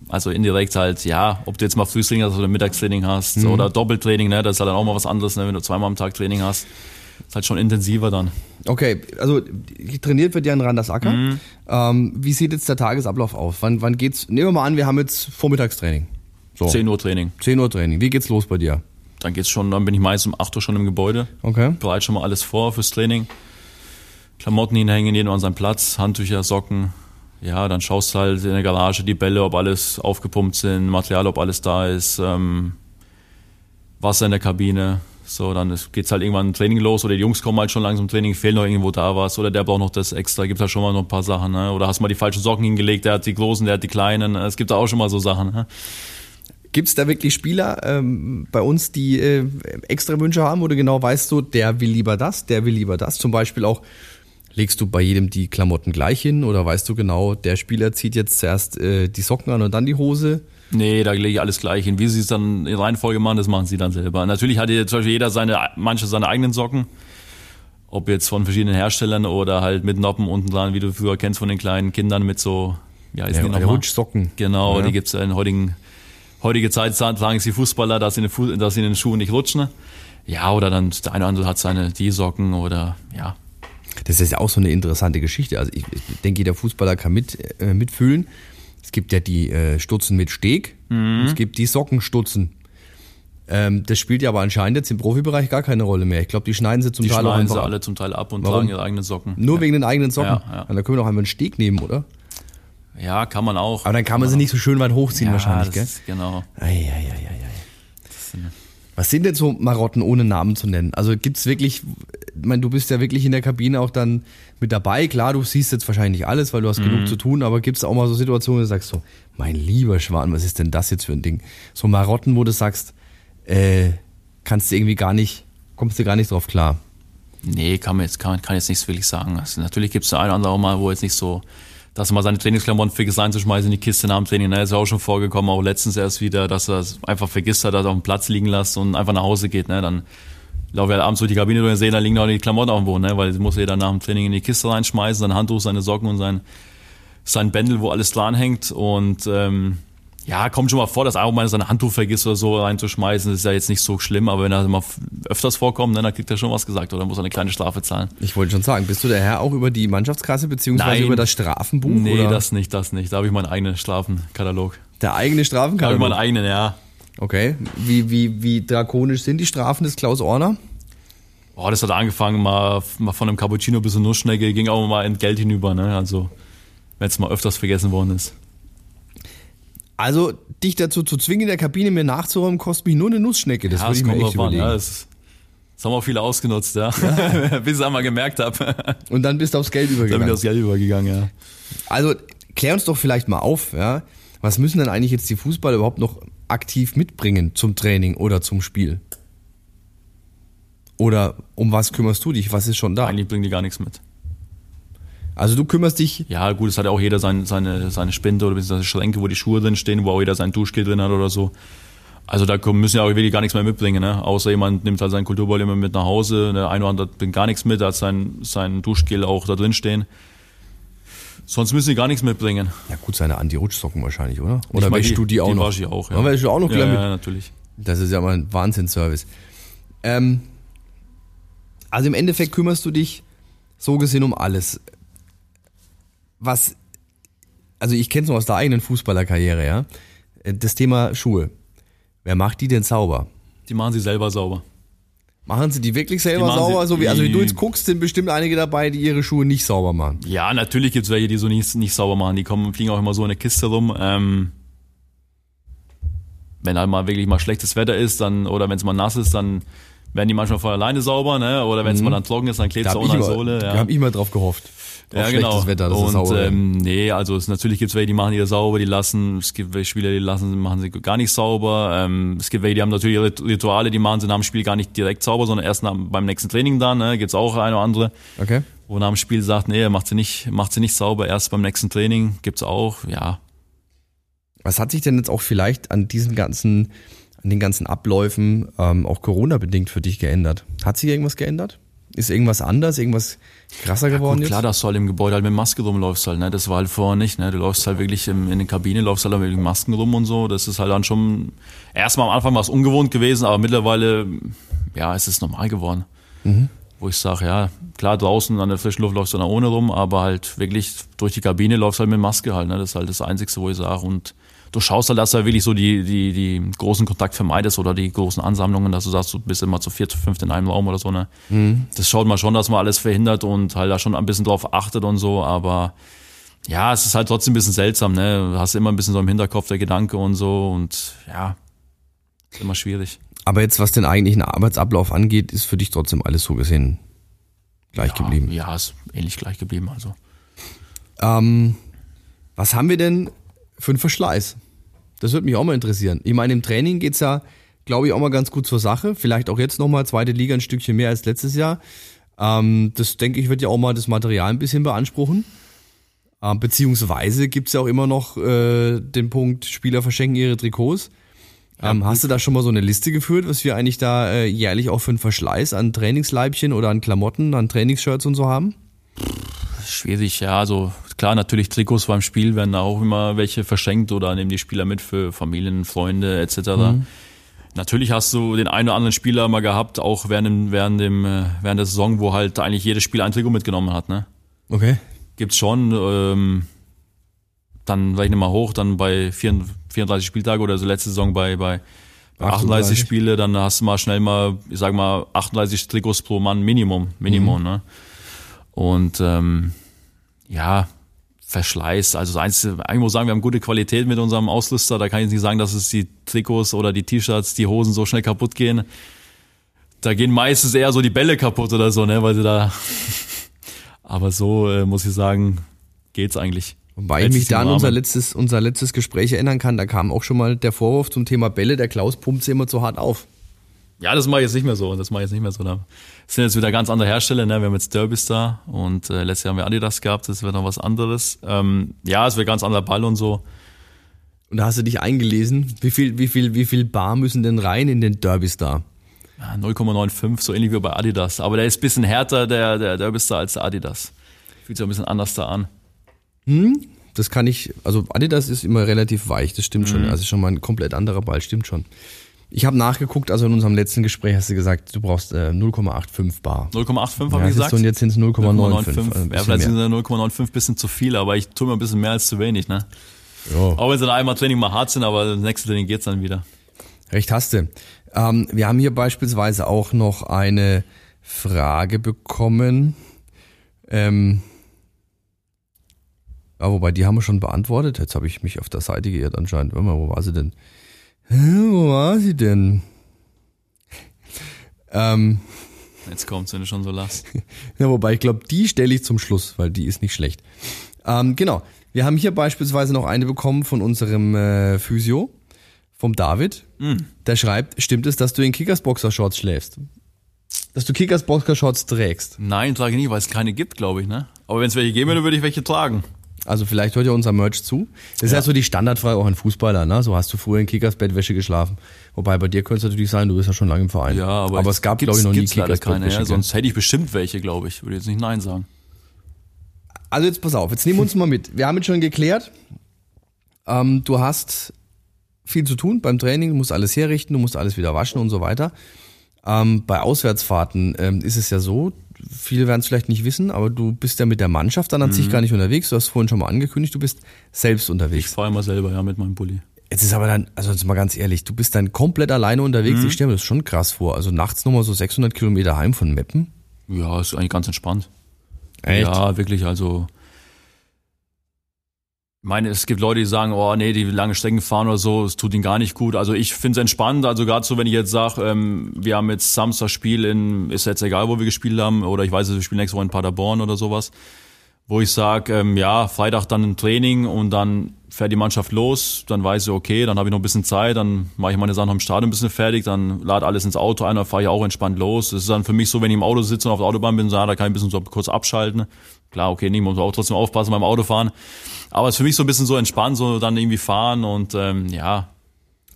S3: Also indirekt halt, ja, ob du jetzt mal Frühtraining hast oder Mittagstraining hast oder Doppeltraining, ne, das ist halt dann auch mal was anderes, ne, wenn du zweimal am Tag Training hast. Ist halt schon intensiver dann.
S2: Okay, also trainiert wird ja in Randersacker.
S3: Mhm.
S2: Ähm, wie sieht jetzt der Tagesablauf aus? Wann, wann geht's? Nehmen wir mal an, wir haben jetzt Vormittagstraining. So.
S3: 10 Uhr Training.
S2: 10 Uhr Training. Wie geht's los bei dir?
S3: Dann geht's schon, dann bin ich meist um 8 Uhr schon im Gebäude.
S2: Okay.
S3: bereit schon mal alles vor fürs Training. Klamotten hinhängen, jeder an seinen Platz, Handtücher, Socken. Ja, dann schaust du halt in der Garage die Bälle, ob alles aufgepumpt sind, Material, ob alles da ist, ähm, Wasser in der Kabine. So, dann ist- geht's halt irgendwann Training los oder die Jungs kommen halt schon langsam zum Training, fehlt noch irgendwo da was oder der braucht noch das extra, gibt halt schon mal noch ein paar Sachen, ne? Oder hast mal die falschen Socken hingelegt, der hat die großen, der hat die kleinen, es gibt da auch schon mal so Sachen, ne?
S2: Gibt's da wirklich Spieler ähm, bei uns, die äh, extra Wünsche haben, du genau weißt, so, der will lieber das, der will lieber das? Zum Beispiel auch, legst du bei jedem die Klamotten gleich hin oder weißt du genau, der Spieler zieht jetzt zuerst äh, die Socken an und dann die Hose?
S3: Nee, da lege ich alles gleich hin. Wie sie es dann in Reihenfolge machen, das machen sie dann selber. Natürlich hat hier zum Beispiel jeder seine, manche seine eigenen Socken. Ob jetzt von verschiedenen Herstellern oder halt mit Noppen unten dran, wie du früher kennst von den kleinen Kindern mit so, ja, ist
S2: Ja,
S3: die nochmal?
S2: Rutschsocken.
S3: Genau,
S2: Ja.
S3: die gibt's in heutigen, heutige Zeit sagen es die Fußballer, dass sie, in den Fu dass sie in den Schuhen nicht rutschen. Ja, oder dann der eine oder andere hat seine die Socken oder ja.
S2: Das ist ja auch so eine interessante Geschichte. Also ich, ich denke, jeder Fußballer kann mit, äh, mitfühlen. Es gibt ja die äh, Stutzen mit Steg, und es gibt die Sockenstutzen. Ähm, das spielt ja aber anscheinend jetzt im Profibereich gar keine Rolle mehr. Ich glaube, die schneiden sie zum
S3: Die
S2: Teil auch
S3: schneiden
S2: einfach
S3: sie
S2: ab.
S3: alle zum Teil ab und
S2: Warum?
S3: tragen ihre eigenen Socken.
S2: Nur
S3: ja.
S2: wegen den eigenen Socken.
S3: Ja, ja.
S2: Und da können wir doch einmal einen Steg nehmen, oder?
S3: ja, kann man auch.
S2: Aber dann kann man sie nicht so schön weit hochziehen
S3: ja,
S2: wahrscheinlich, gell?
S3: Genau.
S2: Eieieiei. Was sind denn so Marotten ohne Namen zu nennen? Also gibt's wirklich, ich meine, du bist ja wirklich in der Kabine auch dann mit dabei. Klar, du siehst jetzt wahrscheinlich nicht alles, weil du hast
S3: Mhm.
S2: genug zu tun, aber gibt's auch mal so Situationen, wo du sagst so, mein lieber Schwan, was ist denn das jetzt für ein Ding? So Marotten, wo du sagst, äh, kannst du irgendwie gar nicht, kommst du gar nicht drauf klar.
S3: Nee, kann man jetzt, kann, kann jetzt nichts wirklich sagen. Also natürlich gibt es ein oder andere auch mal, wo jetzt nicht so, dass er mal seine Trainingsklamotten vergisst einzuschmeißen in die Kiste nach dem Training. Ne, ist ja auch schon vorgekommen, auch letztens erst wieder, dass er es einfach vergisst hat, dass er auf dem Platz liegen lässt und einfach nach Hause geht. Ne, dann laufe halt abends durch die Kabine durch und sehe, da liegen auch die Klamotten auf dem Boden, ne, weil das muss jeder nach dem Training in die Kiste reinschmeißen, sein Handtuch, seine Socken und sein, sein Bändel, wo alles dran hängt und ähm, ja, kommt schon mal vor, dass auch mal sein Handtuch vergisst oder so reinzuschmeißen. Das ist ja jetzt nicht so schlimm, aber wenn er mal öfters vorkommt, ne, dann kriegt er schon was gesagt oder muss er eine kleine Strafe zahlen.
S2: Ich wollte schon sagen, bist du der Herr auch über die Mannschaftskasse beziehungsweise
S3: Nein.
S2: über das Strafenbuch?
S3: Nee,
S2: oder
S3: das nicht, das nicht. Da habe ich meinen eigenen Strafenkatalog.
S2: der eigene
S3: Da habe ich
S2: Strafenkatalog?
S3: meinen eigenen, ja.
S2: Okay. Wie, wie, wie drakonisch sind die Strafen des Klaus Orner?
S3: Boah, das hat angefangen mal, mal von einem Cappuccino bis zur Nussschnecke, ging auch mal in Geld hinüber, ne? Also wenn es mal öfters vergessen worden ist.
S2: Also, dich dazu zu zwingen, in der Kabine mir nachzuräumen, kostet mich nur eine Nussschnecke. Das
S3: ja,
S2: würde ich mir echt
S3: drauf an,
S2: überlegen.
S3: ja, das, das haben auch viele ausgenutzt, ja. Bis ich es einmal gemerkt habe.
S2: Und dann bist du aufs Geld
S3: Da bin ich
S2: übergegangen.
S3: aufs Geld übergegangen, ja.
S2: Also, klär uns doch vielleicht mal auf, ja. Was müssen denn eigentlich jetzt die Fußballer überhaupt noch aktiv mitbringen zum Training oder zum Spiel? Oder um was kümmerst du dich? Was ist schon da?
S3: Eigentlich bringen die gar nichts mit.
S2: Also du kümmerst dich,
S3: Ja, gut, es hat ja auch jeder sein, seine, seine Spinde oder beziehungsweise Schränke, wo die Schuhe drin stehen, wo auch jeder sein Duschgel drin hat oder so. Also da müssen ja auch wirklich gar nichts mehr mitbringen, ne? Außer jemand nimmt halt seinen Kulturball immer mit nach Hause, der eine oder andere bringt gar nichts mit, hat sein, sein Duschgel auch da drin stehen. Sonst müssen die gar nichts mitbringen.
S2: ja gut, seine Anti-Rutschsocken wahrscheinlich, oder? Oder
S3: Ich
S2: wäschst du die auch
S3: die
S2: noch?
S3: wasche ich auch, ja.
S2: Wäschst du auch noch
S3: Ja, ja, natürlich.
S2: Das ist ja mal ein Wahnsinnsservice. Ähm, also im Endeffekt kümmerst du dich so gesehen um alles. Was, also ich kenne es noch aus der eigenen Fußballerkarriere, ja. Äh, Das Thema Schuhe. Wer macht die denn sauber?
S3: Die machen sie selber sauber.
S2: Machen sie die wirklich selber
S3: Die
S2: sauber? so wie, also wie du jetzt guckst, sind bestimmt einige dabei, die ihre Schuhe nicht sauber machen.
S3: Ja, natürlich gibt's welche, die so nicht, nicht sauber machen. Die kommen, fliegen auch immer so in der Kiste rum. Ähm, wenn halt mal wirklich mal schlechtes Wetter ist, dann oder wenn es mal nass ist, dann werden die manchmal von alleine sauber, ne? Oder wenn es mal dann trocken ist, dann klebt
S2: Da
S3: es
S2: habe
S3: auch
S2: ich,
S3: an der Sohle.
S2: da
S3: Ja.
S2: hab ich mal drauf gehofft.
S3: Ja, genau.
S2: Wetter, dass es
S3: und
S2: sauber wird.
S3: ähm, nee, also es natürlich gibt's welche, die machen die sauber, die lassen, es gibt welche Spieler, die lassen, machen sie gar nicht sauber. Ähm, es gibt welche, die haben natürlich ihre Rituale, die machen sie nach dem Spiel gar nicht direkt sauber, sondern erst nach, beim nächsten Training dann, ne? Gibt's auch eine oder andere
S2: Okay.
S3: wo nach dem Spiel sagt, nee, macht sie nicht, macht sie nicht sauber, erst beim nächsten Training gibt's auch, ja.
S2: Was hat sich denn jetzt auch vielleicht an diesen ganzen, an den ganzen Abläufen, ähm, auch Corona-bedingt für dich geändert? Hat sich irgendwas geändert? Ist irgendwas anders, irgendwas krasser geworden
S3: Gut, klar,
S2: jetzt?
S3: dass du halt im Gebäude halt mit Maske rumläufst halt, ne, das war halt vorher nicht, ne, du läufst halt wirklich im, in der Kabine, läufst halt mit Masken rum und so, das ist halt dann schon, erstmal am Anfang war es ungewohnt gewesen, aber mittlerweile, ja, es ist normal geworden.
S2: Mhm.
S3: Wo ich sage, ja, klar, draußen an der frischen Luft läufst du dann ohne rum, aber halt wirklich durch die Kabine läufst halt mit Maske halt, ne, das ist halt das Einzige, wo ich sage und du schaust halt, dass du wirklich so die, die, die großen Kontakt vermeidest oder die großen Ansammlungen, dass du sagst, du bist immer zu vier, zu fünft in einem Raum oder so, ne. Das schaut man schon, dass man alles verhindert und halt da schon ein bisschen drauf achtet und so, aber ja, es ist halt trotzdem ein bisschen seltsam, ne. Du hast immer ein bisschen so im Hinterkopf der Gedanke und so und ja, ist immer schwierig.
S2: Aber jetzt, was den eigentlichen Arbeitsablauf angeht, ist für dich trotzdem alles so gesehen gleich geblieben.
S3: Ja, ist ähnlich gleich geblieben, also.
S2: Ähm, was haben wir denn für einen Verschleiß? Das würde mich auch mal interessieren. Ich meine, im Training geht's ja, glaube ich, auch mal ganz gut zur Sache. Vielleicht auch jetzt nochmal zweite Liga ein Stückchen mehr als letztes Jahr. Ähm, das denke ich, wird ja auch mal das Material ein bisschen beanspruchen. Ähm, beziehungsweise gibt's ja auch immer noch äh, den Punkt, Spieler verschenken ihre Trikots. Ähm, hast du da schon mal so eine Liste geführt, was wir eigentlich da äh, jährlich auch für einen Verschleiß an Trainingsleibchen oder an Klamotten, an Trainingsshirts und so haben?
S3: Schwierig, ja. Also klar, natürlich Trikots beim Spiel werden da auch immer welche verschenkt oder nehmen die Spieler mit für Familien, Freunde etc. Natürlich hast du den einen oder anderen Spieler mal gehabt, auch während, dem, während, dem, äh, während der Saison, wo halt eigentlich jedes Spiel ein Trikot mitgenommen hat. Ne?
S2: Okay.
S3: Gibt's schon. Ähm, dann rechne mal hoch, dann bei 34 34 Spieltage oder so letzte Saison bei, bei 38,
S2: 38.
S3: Spiele, dann hast du mal schnell mal, ich sag mal, 38 Trikots pro Mann Minimum, Minimum, ne? Und ähm, ja, Verschleiß. Also Einzige, eigentlich muss ich sagen, wir haben gute Qualität mit unserem Ausrüster. Da kann ich jetzt nicht sagen, dass es die Trikots oder die T-Shirts, die Hosen so schnell kaputt gehen. Da gehen meistens eher so die Bälle kaputt oder so, ne, weil sie da. Aber so äh, muss ich sagen, geht's eigentlich.
S2: Wobei ich mich da an unser letztes, unser letztes Gespräch erinnern kann, da kam auch schon mal der Vorwurf zum Thema Bälle, der Klaus pumpt sie immer zu hart auf.
S3: Ja, das mache ich jetzt nicht mehr so. Das mache ich jetzt nicht mehr so. Da sind jetzt wieder ganz andere Hersteller. Ne? Wir haben jetzt Derbys da und äh, letztes Jahr haben wir Adidas gehabt. Das wird noch was anderes. Ähm, ja, es wird ganz anderer Ball und so.
S2: Und da hast du dich eingelesen, wie viel, wie viel, wie viel Bar müssen denn rein in den Derbys da?
S3: Ja, 0,95, so ähnlich wie bei Adidas. Aber der ist ein bisschen härter, der, der Derbystar, als der Adidas. Fühlt sich ein bisschen anders da an.
S2: Das kann ich, also Adidas ist immer relativ weich, das stimmt schon. Also schon mal ein komplett anderer Ball, stimmt schon. Ich habe nachgeguckt, also in unserem letzten Gespräch hast du gesagt, du brauchst äh, 0,85 Bar.
S3: 0,85 habe
S2: Ja,
S3: ich
S2: siehst
S3: gesagt.
S2: und jetzt sind es 0,95.
S3: 0,95.
S2: also ein
S3: ja, vielleicht sind
S2: mehr.
S3: sie 0,95 ein bisschen zu viel, aber ich tue mir ein bisschen mehr als zu wenig. Ne? Auch wenn sie dann einmal Training mal hart sind, aber das nächste Training geht's dann wieder.
S2: Recht hast du. Ähm, wir haben hier beispielsweise auch noch eine Frage bekommen. Ähm, Ja, wobei, die haben wir schon beantwortet. Jetzt habe ich mich auf der Seite geirrt anscheinend. Warte mal, wo war sie denn? Wo war sie denn? ähm,
S3: Jetzt kommt's, wenn du schon so lachst.
S2: ja, wobei, ich glaube, die stelle ich zum Schluss, weil die ist nicht schlecht. Ähm, genau. Wir haben hier beispielsweise noch eine bekommen von unserem äh, Physio, vom David. Der schreibt, stimmt es, dass du in Kickers Boxershorts schläfst? Dass du Kickers Boxershorts trägst?
S3: Nein, trage ich nicht, weil es keine gibt, glaube ich, ne? Aber wenn es welche geben würde, würde ich welche tragen.
S2: Also vielleicht hört ja unser Merch zu. Das ist ja so die Standardfrage auch an Fußballer, ne? So hast du früher in Kickers Bettwäsche geschlafen. Wobei bei dir könnte es natürlich sein, du bist ja schon lange im Verein.
S3: Ja, aber,
S2: es gab, glaube ich, noch nie Kickers
S3: keine,
S2: Bettwäsche.
S3: ja, sonst hätte ich bestimmt welche, glaube ich. Würde jetzt nicht Nein sagen.
S2: Also jetzt pass auf, jetzt nehmen wir uns mal mit. Wir haben jetzt schon geklärt, ähm, du hast viel zu tun beim Training, du musst alles herrichten, du musst alles wieder waschen und so weiter. Ähm, bei Auswärtsfahrten ähm, ist es ja so, viele werden es vielleicht nicht wissen, aber du bist ja mit der Mannschaft dann an
S3: Mhm.
S2: sich gar nicht unterwegs. Du hast vorhin schon mal angekündigt, du bist selbst
S3: Ich
S2: unterwegs.
S3: fahre immer selber, ja, mit meinem Bulli.
S2: Jetzt ist aber dann, also jetzt mal ganz ehrlich, du bist dann komplett alleine unterwegs.
S3: Mhm.
S2: Ich stelle mir das schon krass vor. Also nachts nochmal so 600 Kilometer heim von Meppen.
S3: Ja, ist eigentlich ganz entspannt.
S2: Echt?
S3: Ja, wirklich, also. Meine, es gibt Leute, die sagen, oh nee, die lange Strecken fahren oder so, es tut ihnen gar nicht gut. Also ich finde es entspannt. Also gerade so, wenn ich jetzt sage, ähm, wir haben jetzt Samstag Spiel in, ist jetzt egal, wo wir gespielt haben, oder ich weiß, wir spielen nächste Woche in Paderborn oder sowas, wo ich sage, ähm, ja, Freitag dann ein Training und dann fährt die Mannschaft los, dann weiß ich, okay, dann habe ich noch ein bisschen Zeit, dann mache ich meine Sachen am Stadion ein bisschen fertig, dann lade alles ins Auto ein, dann fahre ich auch entspannt los. Das ist dann für mich so, wenn ich im Auto sitze und auf der Autobahn bin, so, ja, da kann ich ein bisschen so kurz abschalten. Klar, okay, nicht, muss auch trotzdem aufpassen beim Autofahren. Aber es ist für mich so ein bisschen so entspannt, so dann irgendwie fahren und ähm, ja,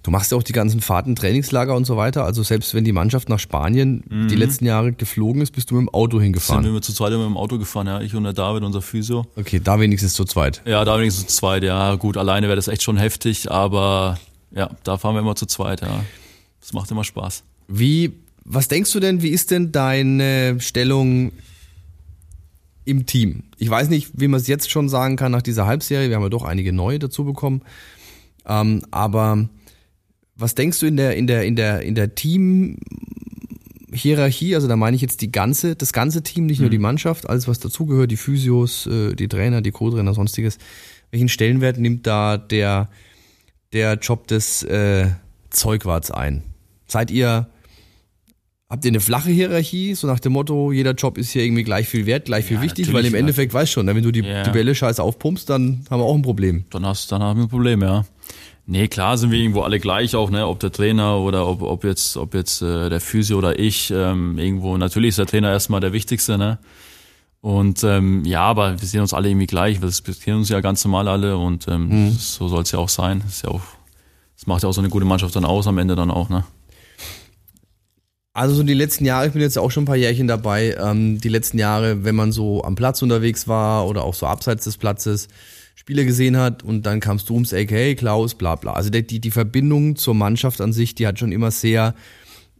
S2: Du machst ja auch die ganzen Fahrten, Trainingslager und so weiter. Also selbst wenn die Mannschaft nach Spanien die letzten Jahre geflogen ist, bist du mit dem Auto
S3: sind
S2: hingefahren.
S3: wir zu zweit mit dem Auto gefahren, ja, ich und der David, unser Physio.
S2: Okay, da wenigstens zu zweit.
S3: Ja, da wenigstens zu zweit, ja, gut, alleine wäre das echt schon heftig, aber ja, da fahren wir immer zu zweit, ja. Das macht immer Spaß.
S2: Wie, was denkst du denn, wie ist denn deine Stellung im Team? Ich weiß nicht, wie man es jetzt schon sagen kann nach dieser Halbserie. Wir haben ja doch einige neue dazu bekommen. Ähm, aber was denkst du in der, in der, in der, in der Teamhierarchie? Also da meine ich jetzt die ganze, das ganze Team, nicht nur die Mannschaft, alles was dazugehört, die Physios, äh, die Trainer, die Co-Trainer, sonstiges. Welchen Stellenwert nimmt da der, der Job des äh, Zeugwarts ein? Seid ihr, habt ihr eine flache Hierarchie, so nach dem Motto, jeder Job ist hier irgendwie gleich viel wert, gleich viel
S3: Ja,
S2: wichtig, weil im
S3: ja.
S2: Endeffekt weißt schon, ne, wenn du die,
S3: Ja.
S2: die Bälle scheiße aufpumpst, dann haben wir auch ein Problem.
S3: dann hast dann haben wir ein Problem, ja. Nee, klar sind wir irgendwo alle gleich auch, ne, ob der Trainer oder ob, ob jetzt ob jetzt äh, der Physio oder ich ähm, irgendwo natürlich ist der Trainer erstmal der wichtigste, ne? Und ähm, ja, aber wir sehen uns alle irgendwie gleich, wir respektieren uns ja ganz normal alle und ähm, so soll es ja auch sein. Das ist ja auch das macht ja auch so eine gute Mannschaft dann aus am Ende dann auch, ne?
S2: Also so die letzten Jahre, ich bin jetzt auch schon ein paar Jährchen dabei, ähm, die letzten Jahre, wenn man so am Platz unterwegs war oder auch so abseits des Platzes Spiele gesehen hat und dann kamst du ums Eck, hey Klaus, bla bla. Also die, die Verbindung zur Mannschaft an sich, die hat schon immer sehr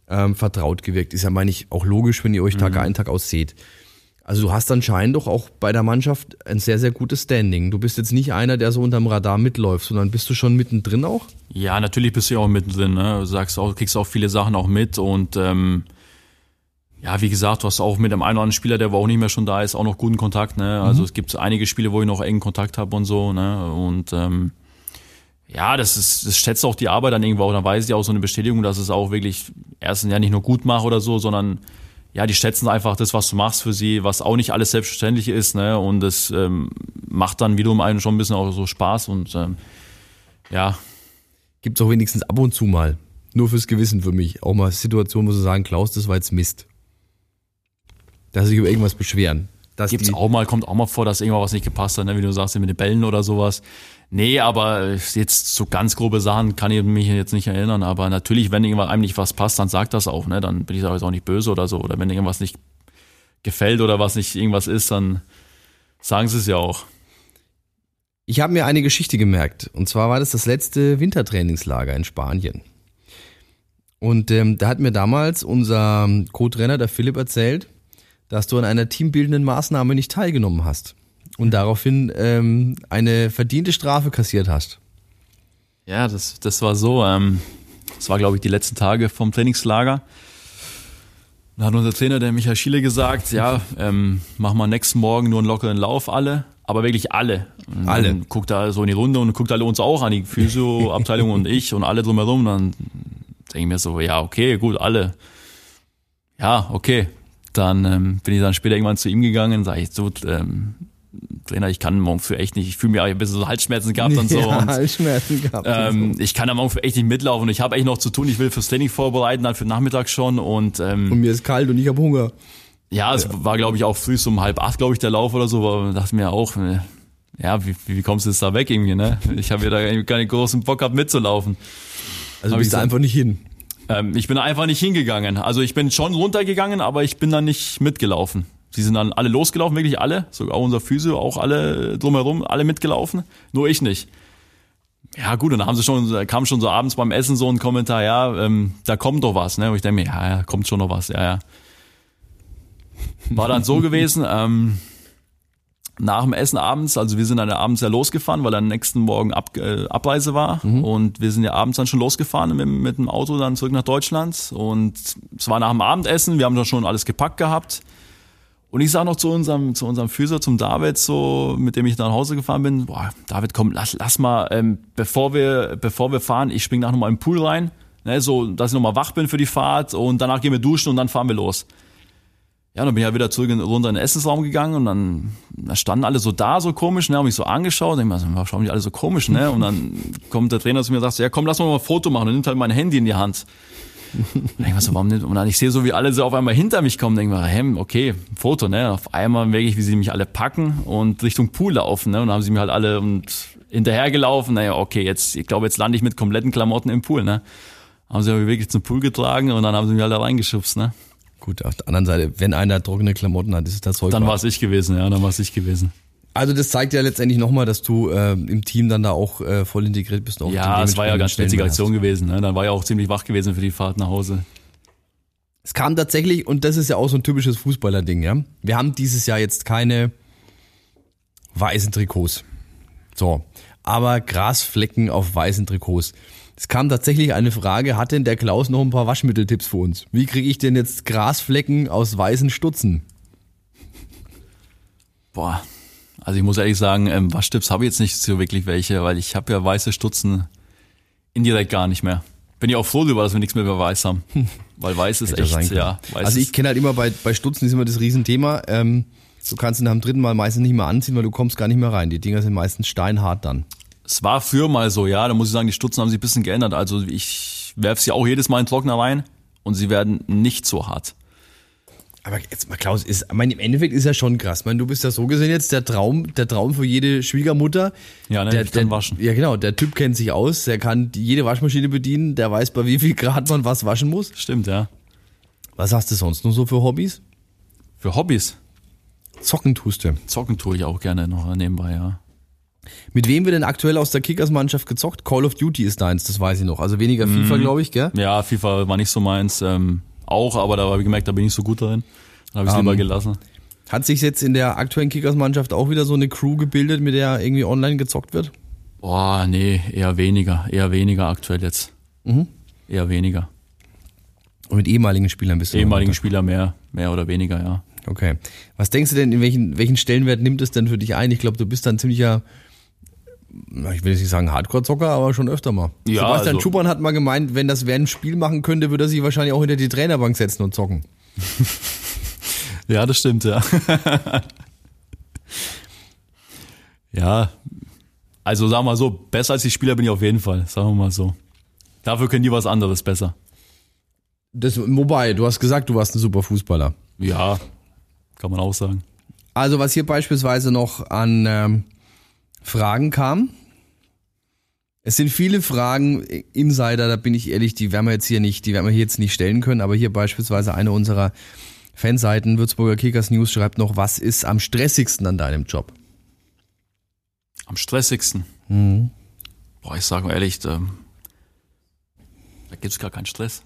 S2: ähm, vertraut gewirkt. Ist ja, meine ich, auch logisch, wenn ihr euch Tag ein, Tag aus seht. Also du hast anscheinend doch auch bei der Mannschaft ein sehr, sehr gutes Standing. Du bist jetzt nicht einer, der so unterm Radar mitläuft, sondern bist du schon mittendrin auch?
S3: Ja, natürlich bist du ja auch mittendrin, ne? Du sagst auch, kriegst auch viele Sachen auch mit und ähm, ja, wie gesagt, du hast auch mit dem einen oder anderen Spieler, der auch nicht mehr schon da ist, auch noch guten Kontakt, ne? Also es gibt einige Spiele, wo ich noch engen Kontakt habe und so, ne? Und ähm, ja, das ist, das schätzt auch die Arbeit dann irgendwo auch. Dann weiß ich auch so eine Bestätigung, dass es auch wirklich erstens ja nicht nur gut mache oder so, sondern ja, die schätzen einfach das, was du machst für sie, was auch nicht alles selbstverständlich ist, ne? Und das ähm, macht dann wiederum einen schon ein bisschen auch so Spaß und ähm, ja,
S2: Gibt's auch wenigstens ab und zu mal. Nur fürs Gewissen für mich. Auch mal Situationen, wo sie sagen, Klaus, das war jetzt Mist. Dass sie sich über irgendwas beschweren.
S3: Gibt's auch mal, kommt auch mal vor, dass irgendwas nicht gepasst hat, ne? wie du sagst, mit den Bällen oder sowas. Nee, aber jetzt so ganz grobe Sachen kann ich mich jetzt nicht erinnern. Aber natürlich, wenn irgendwann einem nicht was passt, dann sagt das auch, ne? Dann bin ich da auch nicht böse oder so. Oder wenn irgendwas nicht gefällt oder was nicht irgendwas ist, dann sagen sie es ja auch.
S2: Ich habe mir eine Geschichte gemerkt. Und zwar war das das letzte Wintertrainingslager in Spanien. Und ähm, da hat mir damals unser Co-Trainer, der Philipp, erzählt, dass du an einer teambildenden Maßnahme nicht teilgenommen hast. Und daraufhin ähm, eine verdiente Strafe kassiert hast.
S3: Ja, das, das war so. Ähm, das war, glaube ich, die letzten Tage vom Trainingslager. Da hat unser Trainer, der Michael Schiele, gesagt, ja, ähm, machen wir nächsten Morgen nur einen lockeren Lauf alle. aber wirklich alle. Und
S2: Alle.
S3: Dann guckt da so in die Runde und guckt alle uns auch an, die Physioabteilung und ich und alle drumherum. Dann denke ich mir so, ja, okay, gut, alle. Ja, okay. Dann ähm, bin ich dann später irgendwann zu ihm gegangen, sage ich, so, ähm, Trainer, ich kann morgen für echt nicht, ich fühle mir ein bisschen so Halsschmerzen gehabt und so.
S2: ja,
S3: und,
S2: Halsschmerzen gehabt.
S3: ähm, ich kann am morgen für echt nicht mitlaufen. Ich habe echt noch zu tun. Ich will fürs Training vorbereiten, dann für Nachmittag schon. Und ähm,
S2: und mir ist kalt und ich habe Hunger.
S3: ja, es war, glaube ich, auch früh so um halb acht, glaube ich, der Lauf oder so. Aber dachte mir auch, äh, ja, wie, wie kommst du jetzt da weg irgendwie, ne? Ich habe ja da keinen großen Bock gehabt mitzulaufen.
S2: Also
S3: Hab
S2: bist
S3: ich
S2: du
S3: so-
S2: einfach nicht hin.
S3: Ähm, ich bin einfach nicht hingegangen. Also ich bin schon runtergegangen, aber ich bin dann nicht mitgelaufen. Sie sind dann alle losgelaufen, wirklich alle, sogar unser Physio, auch alle drumherum, alle mitgelaufen, nur ich nicht. Ja gut, und dann haben sie schon, kam schon so abends beim Essen so ein Kommentar, ja, ähm, da kommt doch was, ne? Und ich denke mir, ja, ja, kommt schon noch was, ja, ja. War dann so gewesen, ähm, nach dem Essen abends, also wir sind dann abends ja losgefahren, weil am nächsten Morgen Ab, äh, Abreise war und wir sind ja abends dann schon losgefahren mit, mit dem Auto dann zurück nach Deutschland und es war nach dem Abendessen, wir haben dann schon alles gepackt gehabt und ich sag noch zu unserem, zu unserem Physio, zum David, so, mit dem ich nach Hause gefahren bin, boah, David, komm, lass, lass mal, ähm, bevor wir, bevor wir fahren, ich spring nachher nochmal im Pool rein, ne, so, dass ich nochmal wach bin für die Fahrt und danach gehen wir duschen und dann fahren wir los. Ja, dann bin ich ja wieder zurück in, runter in den Essensraum gegangen und dann da standen alle so da, so komisch, ne, haben mich so angeschaut, mir, so, warum schauen die alle so komisch, ne? Und dann kommt der Trainer zu mir und sagt, ja komm, lass mal mal ein Foto machen und nimmt halt mein Handy in die Hand. Und denk mir so, warum nimmt, und dann ich sehe so, wie alle so auf einmal hinter mich kommen, denk mir, hä, okay, ein Foto, ne? Auf einmal merke ich, wie sie mich alle packen und Richtung Pool laufen, ne? Und dann haben sie mir halt alle und hinterhergelaufen, naja, okay, jetzt, ich glaube, jetzt lande ich mit kompletten Klamotten im Pool, ne? Haben sie mich wirklich zum Pool getragen und dann haben sie mich alle reingeschubst, ne?
S2: Gut, auf der anderen Seite, wenn einer trockene Klamotten hat, ist das Zeug.
S3: Dann war es ich gewesen, ja, dann war es ich gewesen.
S2: Also das zeigt ja letztendlich nochmal, dass du äh, im Team dann da auch äh, voll integriert bist. Auch
S3: Ja, es war ja ganz
S2: Stellenwert
S3: Aktion gewesen. Ne? Dann war ja auch ziemlich wach gewesen für die Fahrt nach Hause.
S2: Es kam tatsächlich, und das ist ja auch so ein typisches Fußballer-Ding, ja. Wir haben dieses Jahr jetzt keine weißen Trikots. So. Aber Grasflecken auf weißen Trikots. Es kam tatsächlich eine Frage, hat denn der Klaus noch ein paar Waschmitteltipps für uns? Wie kriege ich denn jetzt Grasflecken aus weißen Stutzen?
S3: Boah, also ich muss ehrlich sagen, ähm, Waschtipps habe ich jetzt nicht so wirklich welche, weil ich habe ja weiße Stutzen indirekt gar nicht mehr. Bin ich auch froh darüber, dass wir nichts mehr über weiß haben. Weil weiß ist echt, ja. Weiß
S2: also ich kenne halt immer bei, bei Stutzen ist immer das Riesenthema. Ähm, du kannst ihn nach dem dritten Mal meistens nicht mehr anziehen, weil du kommst gar nicht mehr rein. Die Dinger sind meistens steinhart dann.
S3: es war früher mal so, ja, da muss ich sagen, die Stutzen haben sich ein bisschen geändert. Also ich werfe sie auch jedes Mal in den Trockner rein und sie werden nicht so hart.
S2: Aber jetzt mal Klaus, ist, ich meine, im Endeffekt ist ja schon krass. Ich meine, du bist ja so gesehen jetzt der Traum, der Traum für jede Schwiegermutter.
S3: Ja, ne,
S2: der, der,
S3: waschen.
S2: Ja, genau. Der Typ kennt sich aus, der kann jede Waschmaschine bedienen, der weiß, bei wie viel Grad man was waschen muss.
S3: Stimmt, ja.
S2: Was hast du sonst noch so für Hobbys?
S3: Für Hobbys.
S2: Zocken tust du.
S3: Zocken tue ich auch gerne noch nebenbei, ja.
S2: Mit wem wird denn aktuell aus der Kickers-Mannschaft gezockt? Call of Duty ist deins, das weiß ich noch. Also weniger
S3: Mhm.
S2: FIFA, glaube ich, gell?
S3: Ja, FIFA war nicht so meins. Ähm, auch, aber da habe ich gemerkt, da bin ich so gut darin. Dann habe ich es
S2: Ähm,
S3: lieber gelassen.
S2: Hat sich jetzt in der aktuellen Kickers-Mannschaft auch wieder so eine Crew gebildet, mit der irgendwie online gezockt wird?
S3: Boah, nee, eher weniger. Eher weniger aktuell jetzt.
S2: Mhm.
S3: Eher weniger.
S2: Und mit ehemaligen Spielern bist du?
S3: Ehemaligen
S2: noch
S3: Spieler mehr, mehr oder weniger, ja.
S2: Okay. Was denkst du denn, in welchen, welchen Stellenwert nimmt es denn für dich ein? Ich glaube, du bist dann ziemlicher, ich will jetzt nicht sagen Hardcore-Zocker, aber schon öfter mal.
S3: Ja,
S2: Sebastian
S3: also-
S2: Schumann hat mal gemeint, wenn das wer ein Spiel machen könnte, würde er sich wahrscheinlich auch hinter die Trainerbank setzen und zocken.
S3: Ja, das stimmt, ja. ja, also sagen wir mal so, besser als die Spieler bin ich auf jeden Fall, sagen wir mal so. Dafür können die was anderes besser.
S2: Das, wobei, du hast gesagt, du warst ein super Fußballer.
S3: Ja, kann man auch sagen.
S2: Also was hier beispielsweise noch an ähm, Fragen kam. Es sind viele Fragen, äh, Insider, da bin ich ehrlich, die werden wir jetzt hier nicht, die werden wir hier jetzt nicht stellen können, aber hier beispielsweise eine unserer Fanseiten, Würzburger Kickers News, schreibt noch, was ist am stressigsten an deinem Job?
S3: Am stressigsten.
S2: Mhm.
S3: Boah, ich sage mal ehrlich, ähm, da gibt's gar keinen Stress.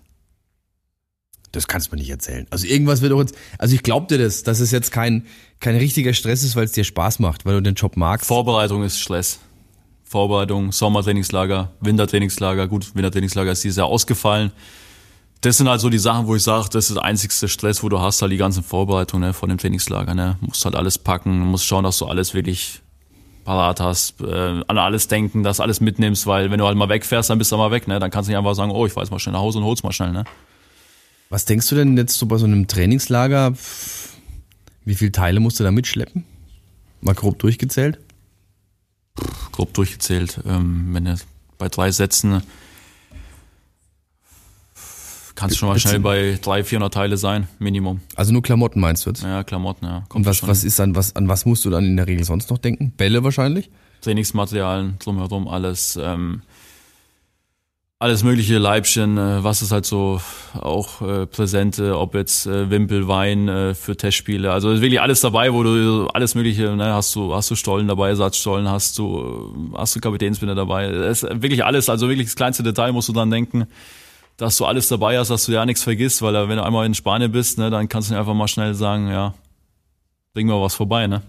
S2: Das kannst du mir nicht erzählen. Also irgendwas wird doch jetzt, also ich glaub dir das, dass es jetzt kein, kein richtiger Stress ist, weil es dir Spaß macht, weil du den Job magst.
S3: Vorbereitung ist Stress. Vorbereitung, Sommertrainingslager, Wintertrainingslager. Gut, Wintertrainingslager ist dieses Jahr ausgefallen. Das sind halt so die Sachen, wo ich sage, das ist der einzigste Stress, wo du hast, halt die ganzen Vorbereitungen ne, vor dem Trainingslager. Ne. Musst halt alles packen, musst schauen, dass du alles wirklich parat hast, äh, an alles denken, das alles mitnimmst, weil wenn du halt mal wegfährst, dann bist du mal weg, ne? Dann kannst du nicht einfach sagen, oh, ich fahr jetzt mal schnell nach Hause und hol's mal schnell, ne?
S2: Was denkst du denn jetzt so bei so einem Trainingslager? Wie viele Teile musst du da mitschleppen? Mal grob durchgezählt?
S3: Grob durchgezählt. Ähm, wenn du bei drei Sätzen kannst du schon mal schnell bei 300, 400 Teile sein, Minimum.
S2: Also nur Klamotten meinst du jetzt?
S3: Ja, Klamotten, ja.
S2: Und was, was ist dann, was, an was musst du dann in der Regel sonst noch denken? Bälle wahrscheinlich?
S3: Trainingsmaterialien drumherum, alles, ähm, alles mögliche Leibchen, äh, was ist halt so auch äh, Präsente, ob jetzt äh, Wimpel, Wein äh, für Testspiele, also ist wirklich alles dabei, wo du alles mögliche, ne, hast du hast du Stollen dabei, Ersatzstollen, hast du hast du Kapitänsbinder dabei, es ist wirklich alles, also wirklich das kleinste Detail musst du dann denken, dass du alles dabei hast, dass du ja nichts vergisst, weil wenn du einmal in Spanien bist, ne, dann kannst du einfach mal schnell sagen, ja, bring mal was vorbei, ne?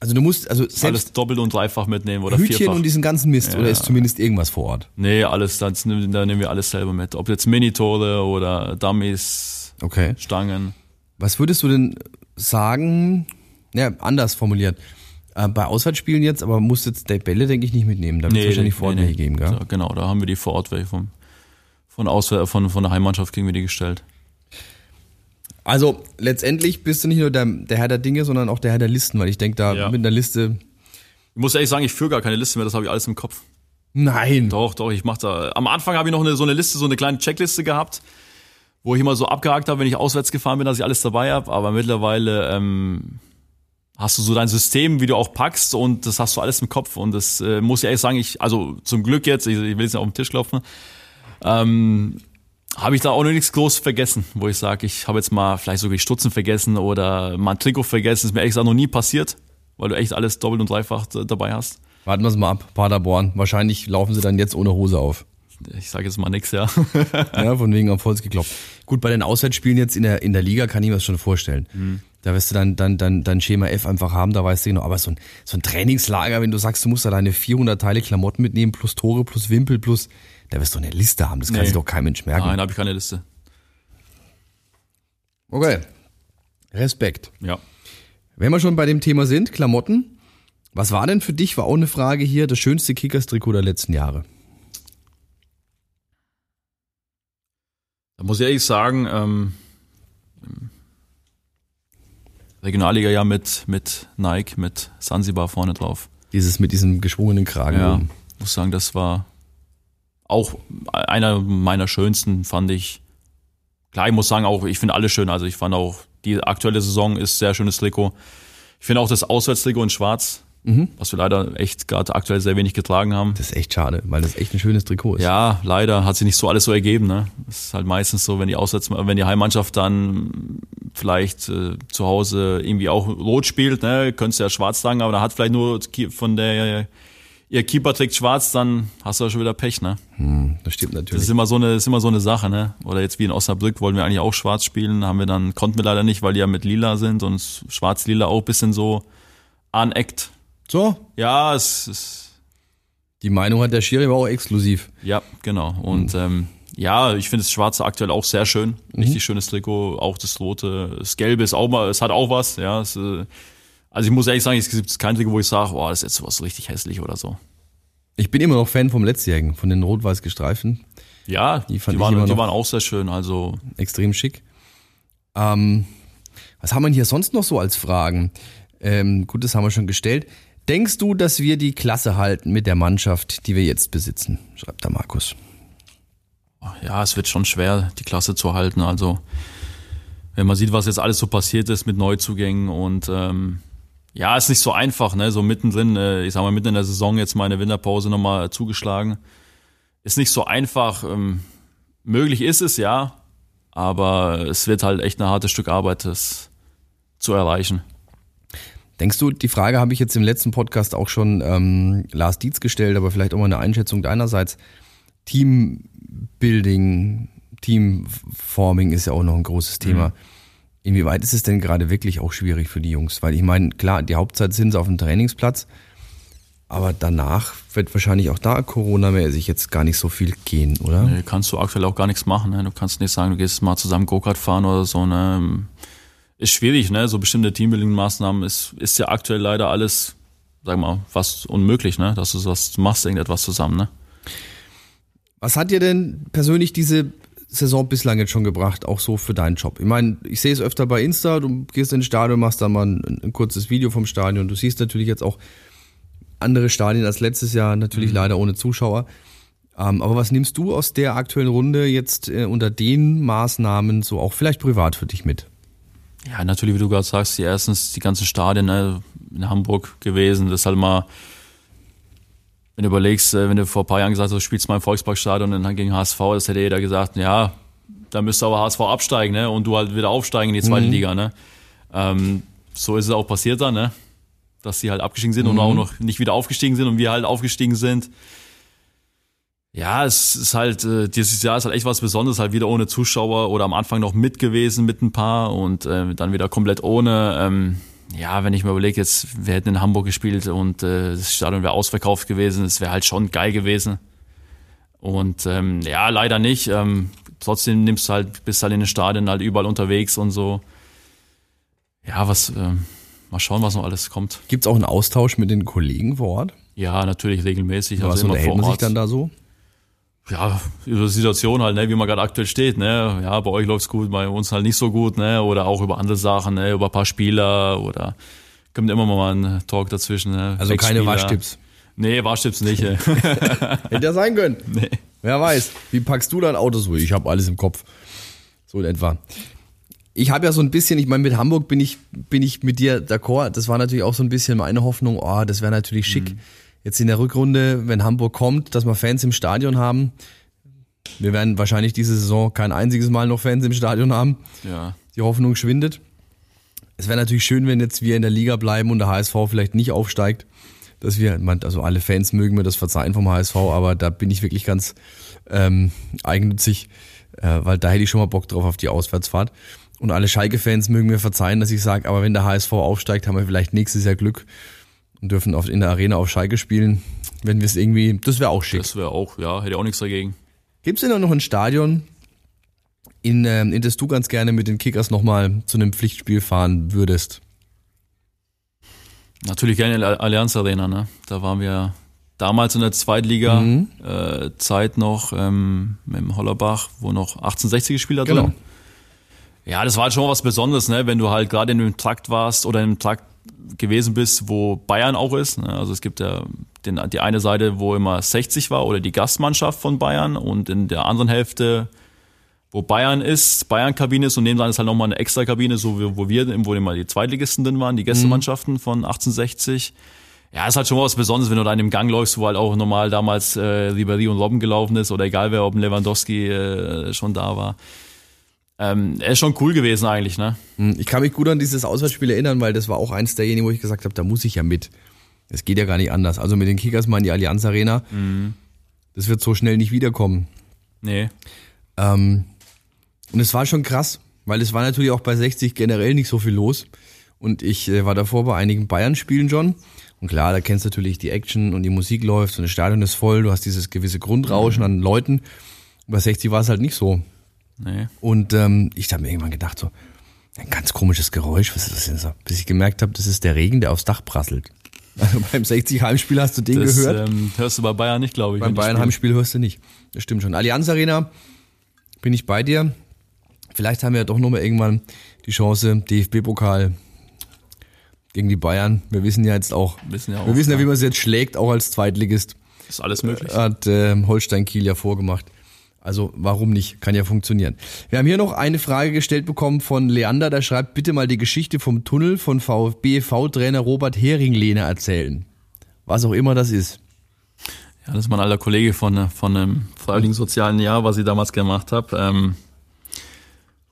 S2: Also du musst also selbst
S3: alles doppelt und dreifach mitnehmen oder
S2: Hütchen
S3: vierfach.
S2: und diesen ganzen Mist
S3: Ja,
S2: oder ist zumindest irgendwas vor Ort?
S3: Nee, alles, das, da nehmen wir alles selber mit. Ob jetzt Minitore oder Dummies,
S2: Okay.
S3: Stangen.
S2: Was würdest du denn sagen, ja, anders formuliert, äh, bei Auswärtsspielen jetzt, aber musst jetzt die Bälle, denke ich, nicht mitnehmen. Da wird es wahrscheinlich vor Ort welche geben, gell?
S3: Ja, genau, da haben wir die vor Ort welche vom, von, Auswär von, von der Heimmannschaft kriegen wir die gestellt.
S2: Also letztendlich bist du nicht nur der, der Herr der Dinge, sondern auch der Herr der Listen, weil ich denke, da
S3: Ja.
S2: mit einer Liste.
S3: Ich muss ehrlich sagen, ich führe gar keine Liste mehr, das habe ich alles im Kopf.
S2: Nein.
S3: Doch, doch, ich mach da. Am Anfang habe ich noch eine, so eine Liste, so eine kleine Checkliste gehabt, wo ich immer so abgehakt habe, wenn ich auswärts gefahren bin, dass ich alles dabei habe. Aber mittlerweile ähm, hast du so dein System, wie du auch packst und das hast du alles im Kopf. Und das äh, muss ich ehrlich sagen, ich, also zum Glück jetzt, ich, ich will jetzt nicht auf den Tisch klopfen, ähm, habe ich da auch noch nichts groß vergessen, wo ich sage, ich habe jetzt mal vielleicht sogar die Stutzen vergessen oder mal ein Trikot vergessen. ist mir ehrlich gesagt noch nie passiert, weil du echt alles doppelt und dreifach d- dabei hast.
S2: Warten wir es mal ab, Paderborn. Wahrscheinlich laufen sie dann jetzt ohne Hose auf.
S3: Ich sage jetzt mal nix, ja.
S2: Ja, von wegen auf Holz geklopft. Gut, bei den Auswärtsspielen jetzt in der, in der Liga kann ich mir das schon vorstellen.
S3: Mhm.
S2: Da wirst du dann, dann, dann, dann Schema F einfach haben, da weißt du genau. Aber so ein, so ein Trainingslager, wenn du sagst, du musst da deine 400 Teile Klamotten mitnehmen, plus Tore, plus Wimpel, plus, da wirst du eine Liste haben. Das kann
S3: Nee.
S2: sich doch kein Mensch merken.
S3: Nein, habe ich keine Liste.
S2: Okay. Respekt.
S3: Ja.
S2: Wenn wir schon bei dem Thema sind, Klamotten. Was war denn für dich, war auch eine Frage hier, das schönste Kickers-Trikot der letzten Jahre?
S3: Da muss ich ehrlich sagen, ähm, Regionalliga ja mit, mit Nike, mit Sansibar vorne drauf.
S2: Dieses mit diesem geschwungenen Kragen.
S3: Ja,
S2: oben.
S3: muss sagen, das war auch einer meiner schönsten, fand ich. Klar, ich muss sagen, auch, ich finde alles schön. Also ich fand auch, die aktuelle Saison ist sehr schönes Trikot. Ich finde auch das Auswärtstrikot in Schwarz, was wir leider echt gerade aktuell sehr wenig getragen haben.
S2: Das ist echt schade, weil das echt ein schönes Trikot ist.
S3: Ja, leider hat sich nicht so alles so ergeben. Ne? Es ist halt meistens so, wenn die Auswärts, wenn die Heimmannschaft dann vielleicht äh, zu Hause irgendwie auch rot spielt, ne, könntest du ja schwarz tragen, aber da hat vielleicht nur von der ihr Keeper trägt schwarz, dann hast du ja schon wieder Pech, ne?
S2: Hm, das stimmt
S3: Das
S2: natürlich.
S3: ist immer so eine, ist immer so eine Sache, ne? Oder jetzt wie in Osnabrück wollten wir eigentlich auch schwarz spielen, haben wir dann, konnten wir leider nicht, weil die ja mit lila sind und schwarz-lila auch ein bisschen so aneckt.
S2: So,
S3: Ja, es ist,
S2: die Meinung hat der Schiri aber auch exklusiv.
S3: Ja, genau. Und ähm, ja, ich finde das Schwarze aktuell auch sehr schön. Richtig schönes Trikot. Auch das Rote, das Gelbe ist auch mal, es hat auch was. Ja, es, äh, also ich muss ehrlich sagen, es gibt kein Trikot, wo ich sage, boah, das ist jetzt was richtig hässlich oder so.
S2: Ich bin immer noch Fan vom letztjährigen, von den rot-weiß gestreiften.
S3: Ja,
S2: Die
S3: die, waren, die waren auch sehr schön. Also
S2: Extrem schick. Ähm, was haben wir hier sonst noch so als Fragen? Ähm, gut, das haben wir schon gestellt. Denkst du, dass wir die Klasse halten mit der Mannschaft, die wir jetzt besitzen? Schreibt da Markus.
S3: ja, es wird schon schwer, die Klasse zu halten. Also wenn man sieht, was jetzt alles so passiert ist mit Neuzugängen und ähm, ja, ist nicht so einfach, ne? So mittendrin, äh, ich sag mal, mitten in der Saison jetzt mal eine Winterpause nochmal zugeschlagen. Ist nicht so einfach. Ähm, möglich ist es, ja, aber es wird halt echt ein hartes Stück Arbeit, das zu erreichen.
S2: Denkst du, die Frage habe ich jetzt im letzten Podcast auch schon ähm, Lars Dietz gestellt, aber vielleicht auch mal eine Einschätzung deinerseits. Teambuilding, Teamforming ist ja auch noch ein großes Thema. Inwieweit ist es denn gerade wirklich auch schwierig für die Jungs? Weil ich meine, klar, die Hauptzeit sind sie auf dem Trainingsplatz, aber danach wird wahrscheinlich auch da Corona-mäßig jetzt gar nicht so viel gehen, oder?
S3: Nee, kannst du aktuell auch gar nichts machen. Ne? Du kannst nicht sagen, du gehst mal zusammen Go-Kart fahren oder so. Ne? Ist schwierig, ne? So bestimmte Teambuilding-Maßnahmen ist, ist ja aktuell leider alles sag mal, fast unmöglich, ne? Dass du was du machst, irgendetwas zusammen, ne?
S2: Was hat dir denn persönlich diese Saison bislang jetzt schon gebracht, auch so für deinen Job? Ich meine, ich sehe es öfter bei Insta, du gehst ins Stadion, machst da mal ein, ein kurzes Video vom Stadion. Du siehst natürlich jetzt auch andere Stadien als letztes Jahr, natürlich mhm. leider ohne Zuschauer. Ähm, aber was nimmst du aus der aktuellen Runde jetzt äh, unter den Maßnahmen so auch vielleicht privat für dich mit?
S3: Ja, natürlich, wie du gerade sagst, die erstens die ganzen Stadien ne, in Hamburg gewesen, das ist halt mal wenn du überlegst, äh, wenn du vor ein paar Jahren gesagt hast, du spielst mal im Volksparkstadion und dann gegen HSV, das hätte jeder gesagt, ja, da müsste aber HSV absteigen, ne? Und du halt wieder aufsteigen in die zweite mhm. Liga, ne? Ähm, so ist es auch passiert dann, ne? Dass sie halt abgestiegen sind mhm. und auch noch nicht wieder aufgestiegen sind und wir halt aufgestiegen sind. Ja, es ist halt, äh, dieses Jahr ist halt echt was Besonderes, halt wieder ohne Zuschauer oder am Anfang noch mit gewesen mit ein paar und äh, dann wieder komplett ohne. Ähm, ja, wenn ich mir überlege, jetzt wir hätten in Hamburg gespielt und äh, das Stadion wäre ausverkauft gewesen, es wäre halt schon geil gewesen. Und ähm, ja, leider nicht. Ähm, trotzdem nimmst du halt, bist halt in den Stadien halt überall unterwegs und so. Ja, was, ähm, mal schauen, was noch alles kommt.
S2: Gibt es auch einen Austausch mit den Kollegen vor Ort?
S3: Ja, natürlich regelmäßig.
S2: Was also immer vor Ort. sich dann da so?
S3: Ja, über die Situation halt, ne, wie man gerade aktuell steht, ne. Ja, bei euch läuft's gut, bei uns halt nicht so gut, ne. Oder auch über andere Sachen, ne, über ein paar Spieler oder kommt immer mal ein Talk dazwischen. Ne?
S2: Also keine Waschtipps.
S3: Nee, Waschtipps nicht.
S2: Hätte ja sein können. Nee. Wer weiß. Wie packst du dein Auto so? Ich habe alles im Kopf. So in etwa. Ich habe ja so ein bisschen, ich meine, mit Hamburg bin ich, bin ich mit dir d'accord. Das war natürlich auch so ein bisschen meine Hoffnung, oh, das wäre natürlich schick. Mhm jetzt in der Rückrunde, wenn Hamburg kommt, dass wir Fans im Stadion haben. Wir werden wahrscheinlich diese Saison kein einziges Mal noch Fans im Stadion haben.
S3: Ja.
S2: Die Hoffnung schwindet. Es wäre natürlich schön, wenn jetzt wir in der Liga bleiben und der HSV vielleicht nicht aufsteigt. Dass wir, also alle Fans mögen mir das verzeihen vom HSV, aber da bin ich wirklich ganz ähm, eigennützig, äh, weil da hätte ich schon mal Bock drauf auf die Auswärtsfahrt. Und alle Schalke-Fans mögen mir verzeihen, dass ich sage, aber wenn der HSV aufsteigt, haben wir vielleicht nächstes Jahr Glück und dürfen auf, in der Arena auf Schalke spielen. Wenn wir es irgendwie, das wäre auch schick.
S3: Das wäre auch, ja, hätte auch nichts dagegen.
S2: Gibt es denn noch ein Stadion, in, ähm, in das du ganz gerne mit den Kickers nochmal zu einem Pflichtspiel fahren würdest?
S3: Natürlich gerne in der Allianz Arena, ne? Da waren wir damals in der Zweitliga mhm. äh, noch ähm, mit dem Hollerbach, wo noch 1860 gespielt hat. Genau. Ja, das war halt schon was Besonderes, ne? Wenn du halt gerade in dem Trakt warst oder im Trakt gewesen bist, wo Bayern auch ist. Ne? Also es gibt ja den, die eine Seite, wo immer 60 war oder die Gastmannschaft von Bayern und in der anderen Hälfte, wo Bayern ist, Bayern-Kabine ist und neben dran ist halt nochmal eine extra Kabine, so wo wir, wo immer die Zweitligisten drin waren, die Gästemannschaften mhm. von 1860. Ja, ist halt schon was Besonderes, wenn du da in dem Gang läufst, wo halt auch normal damals äh, Ribéry und Robben gelaufen ist oder egal wer, ob ein Lewandowski äh, schon da war ähm, er ist schon cool gewesen eigentlich, ne?
S2: Hm, ich kann mich gut an dieses Auswärtsspiel erinnern, weil das war auch eins derjenigen, wo ich gesagt habe, da muss ich ja mit. Es geht ja gar nicht anders. Also mit den Kickers mal in die Allianz Arena. Mhm. Das wird so schnell nicht wiederkommen.
S3: Nee.
S2: Ähm, und es war schon krass, weil es war natürlich auch bei 60 generell nicht so viel los. Und ich äh, war davor bei einigen Bayern-Spielen schon. Und klar, da kennst du natürlich die Action und die Musik läuft und das Stadion ist voll. Du hast dieses gewisse Grundrauschen mhm. an Leuten. Bei 60 war es halt nicht so.
S3: Nee.
S2: Und ähm, ich habe mir irgendwann gedacht, so, ein ganz komisches Geräusch, was ist das denn so? Bis ich gemerkt habe, das ist der Regen, der aufs Dach prasselt. Also beim 60 Heimspiel hast du den das, gehört.
S3: Ähm, hörst du bei Bayern nicht, glaube ich.
S2: Beim Bayern Heimspiel hörst du nicht. Das stimmt schon. Allianz Arena bin ich bei dir. Vielleicht haben wir ja doch nochmal irgendwann die Chance, DFB-Pokal gegen die Bayern. Wir wissen ja jetzt auch,
S3: wissen ja
S2: auch wir wissen ja, wie man es jetzt schlägt, auch als Zweitligist.
S3: Ist alles möglich.
S2: Hat äh, Holstein Kiel ja vorgemacht. Also warum nicht? Kann ja funktionieren. Wir haben hier noch eine Frage gestellt bekommen von Leander, der schreibt, bitte mal die Geschichte vom Tunnel von VfB-V-Trainer Robert Heringlehne erzählen. Was auch immer das ist.
S3: Ja, das ist mein alter Kollege von, von einem freiwilligen sozialen Jahr, was ich damals gemacht habe. Ähm,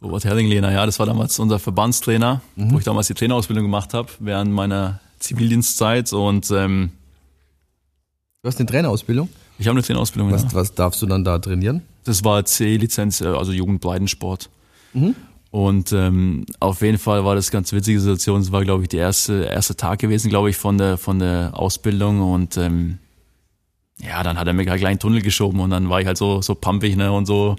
S3: Robert Heringlehner, ja, das war damals unser Verbandstrainer, mhm. wo ich damals die Trainerausbildung gemacht habe, während meiner Zivildienstzeit und ähm,
S2: Du hast eine Trainerausbildung?
S3: Ich habe eine Trainerausbildung,
S2: was,
S3: ja.
S2: Was darfst du dann da trainieren?
S3: Das war C-Lizenz, äh, also Jugendbreitensport. Mhm. Und ähm, auf jeden Fall war das ganz witzige Situation. Es war, glaube ich, der erste, erste Tag gewesen, glaube ich, von der, von der Ausbildung. Und ähm, ja, dann hat er mir gleich einen Tunnel geschoben und dann war ich halt so, so pumpig, ne, und so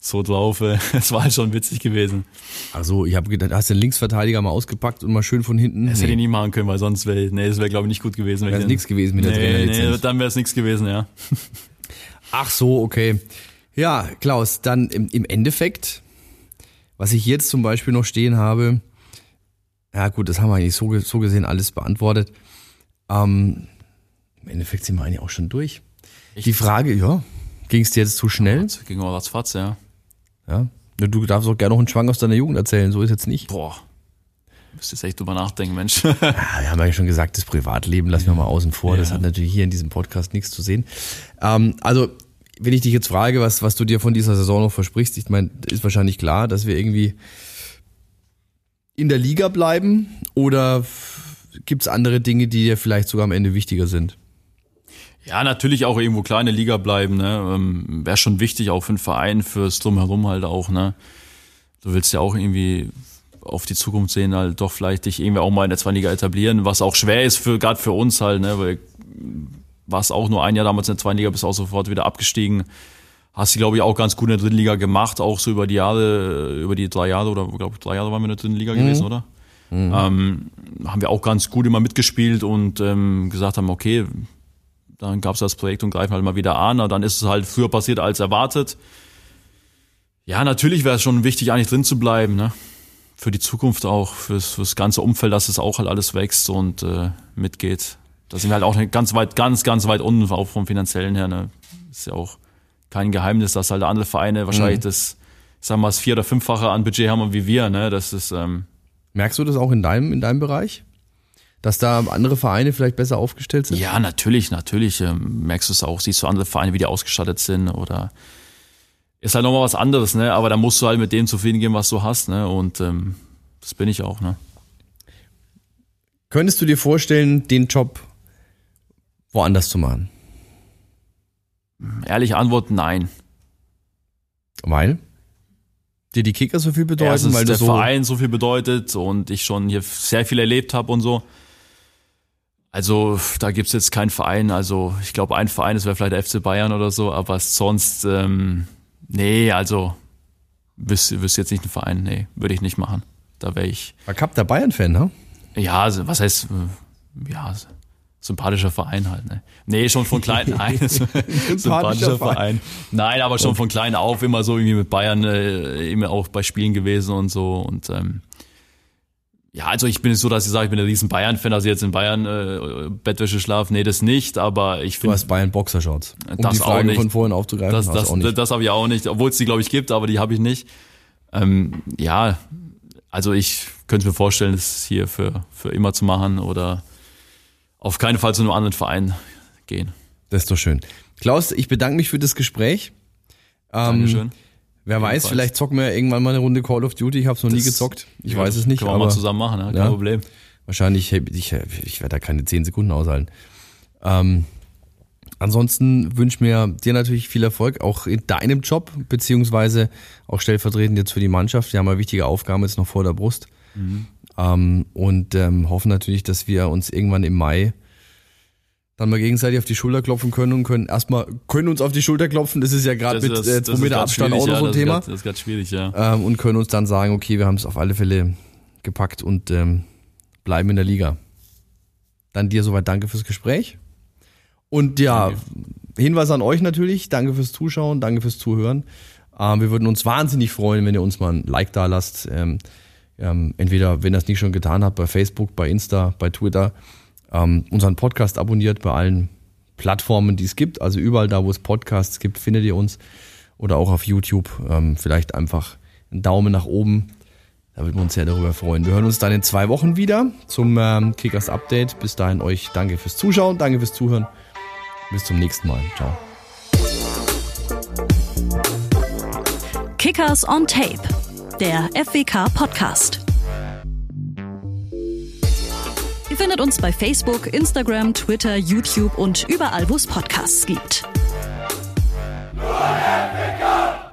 S3: so drauf. Es war halt schon witzig gewesen.
S2: Also ich habe gedacht, hast du den Linksverteidiger mal ausgepackt und mal schön von hinten.
S3: Das nee. hätte ich nie machen können, weil sonst wäre, nee, das wäre glaube ich nicht gut gewesen.
S2: Wäre nichts gewesen mit der nee.
S3: Nee, dann wäre es nichts gewesen, ja.
S2: Ach so, okay. Ja, Klaus, dann im, im Endeffekt, was ich jetzt zum Beispiel noch stehen habe, ja gut, das haben wir eigentlich so, so gesehen alles beantwortet. Ähm, Im Endeffekt sind wir eigentlich auch schon durch. Echt? Die Frage, ja, ging es dir jetzt zu schnell? Ja,
S3: ging aber ratzfatz, ja.
S2: Ja. Du darfst auch gerne noch einen Schwang aus deiner Jugend erzählen, so ist jetzt nicht.
S3: Boah. Müsste jetzt echt drüber nachdenken, Mensch.
S2: ja, wir haben ja schon gesagt, das Privatleben lassen wir mal außen vor. Ja. Das hat natürlich hier in diesem Podcast nichts zu sehen. Ähm, also, wenn ich dich jetzt frage, was, was du dir von dieser Saison noch versprichst, ich meine, ist wahrscheinlich klar, dass wir irgendwie in der Liga bleiben oder gibt es andere Dinge, die dir vielleicht sogar am Ende wichtiger sind?
S3: Ja, natürlich auch irgendwo kleine Liga bleiben, ne? Ähm, Wäre schon wichtig, auch für den Verein, fürs Drumherum halt auch, ne? Du willst ja auch irgendwie auf die Zukunft sehen, halt doch vielleicht dich irgendwie auch mal in der zweiten Liga etablieren, was auch schwer ist für gerade für uns halt, ne? Weil warst auch nur ein Jahr damals in der zweiten Liga, bist auch sofort wieder abgestiegen. Hast du, glaube ich, auch ganz gut in der dritten Liga gemacht, auch so über die Jahre, über die drei Jahre oder glaube ich drei Jahre waren wir in der dritten Liga mhm. gewesen, oder? Mhm. Ähm, haben wir auch ganz gut immer mitgespielt und ähm, gesagt haben, okay, dann gab es das Projekt und greifen halt mal wieder an. Und dann ist es halt früher passiert als erwartet. Ja, natürlich wäre es schon wichtig, eigentlich drin zu bleiben, ne? Für die Zukunft auch, fürs, fürs ganze Umfeld, dass es auch halt alles wächst und äh, mitgeht. Da sind wir halt auch ganz weit, ganz, ganz weit unten, auch vom finanziellen her. Ne? Ist ja auch kein Geheimnis, dass halt andere Vereine wahrscheinlich mhm. das, sagen wir mal, das vier- oder fünffache an Budget haben wie wir. Ne? Das ist, ähm,
S2: Merkst du das auch in deinem, in deinem Bereich? dass da andere Vereine vielleicht besser aufgestellt sind?
S3: Ja, natürlich, natürlich. Ähm, merkst du es auch, siehst du andere Vereine, wie die ausgestattet sind oder ist halt nochmal was anderes, ne? Aber da musst du halt mit dem zufrieden gehen, was du hast, ne? Und ähm, das bin ich auch, ne?
S2: Könntest du dir vorstellen, den Job woanders zu machen?
S3: Ehrliche Antwort, nein.
S2: Weil? Dir die Kicker so viel bedeuten,
S3: Erstens
S2: weil
S3: der
S2: so
S3: Verein so viel bedeutet und ich schon hier sehr viel erlebt habe und so. Also da gibt's jetzt keinen Verein. Also ich glaube, ein Verein, das wäre vielleicht der FC Bayern oder so, aber sonst, ähm, nee, also wüsste wüs jetzt nicht ein Verein, nee, würde ich nicht machen. Da wäre ich.
S2: Verkappter Bayern-Fan, ne?
S3: Ja, also, was heißt, äh, ja, sympathischer Verein halt, ne? Nee, schon von klein, nein, sympathischer Verein. Nein, aber schon von klein auf immer so irgendwie mit Bayern, äh, immer auch bei Spielen gewesen und so und ähm, ja, also ich bin so, dass ich sage, ich bin ein riesen Bayern-Fan, also jetzt in Bayern äh, Bettwäsche schlaf, nee, das nicht, aber ich finde...
S2: Du hast Bayern Boxershorts,
S3: um das die Frage auch nicht.
S2: von vorhin aufzugreifen.
S3: Das, das, das, das habe ich auch nicht, obwohl es die, glaube ich, gibt, aber die habe ich nicht. Ähm, ja, also ich könnte mir vorstellen, das hier für, für immer zu machen oder auf keinen Fall zu einem anderen Verein gehen.
S2: Das ist doch schön. Klaus, ich bedanke mich für das Gespräch.
S3: Ähm, Dankeschön.
S2: Wer Jedenfalls. weiß, vielleicht zocken wir irgendwann mal eine Runde Call of Duty. Ich habe es noch das, nie gezockt. Ich weiß es nicht.
S3: Können wir aber, mal zusammen machen, kein ja, Problem.
S2: Wahrscheinlich, ich, ich werde da keine zehn Sekunden aushalten. Ähm, ansonsten wünsche mir dir natürlich viel Erfolg, auch in deinem Job, beziehungsweise auch stellvertretend jetzt für die Mannschaft. Wir haben eine wichtige Aufgabe jetzt noch vor der Brust. Mhm. Ähm, und ähm, hoffen natürlich, dass wir uns irgendwann im Mai dann mal gegenseitig auf die Schulter klopfen können und können erstmal können uns auf die Schulter klopfen. Das ist ja gerade mit äh, zwei Meter Abstand auch noch so ein Thema.
S3: Grad, das ist gerade schwierig, ja.
S2: Ähm, und können uns dann sagen, okay, wir haben es auf alle Fälle gepackt und ähm, bleiben in der Liga. Dann dir soweit danke fürs Gespräch. Und ja, danke. Hinweis an euch natürlich, danke fürs Zuschauen, danke fürs Zuhören. Ähm, wir würden uns wahnsinnig freuen, wenn ihr uns mal ein Like da lasst. Ähm, entweder, wenn ihr es nicht schon getan habt, bei Facebook, bei Insta, bei Twitter ähm, unseren Podcast abonniert bei allen Plattformen, die es gibt. Also überall da, wo es Podcasts gibt, findet ihr uns. Oder auch auf YouTube. Ähm, vielleicht einfach einen Daumen nach oben. Da würden wir uns sehr darüber freuen. Wir hören uns dann in zwei Wochen wieder zum ähm, Kickers Update. Bis dahin euch danke fürs Zuschauen, danke fürs Zuhören. Bis zum nächsten Mal. Ciao.
S1: Kickers on Tape, der FWK Podcast. Ihr findet uns bei Facebook, Instagram, Twitter, YouTube und überall, wo es Podcasts gibt. Nur FWK!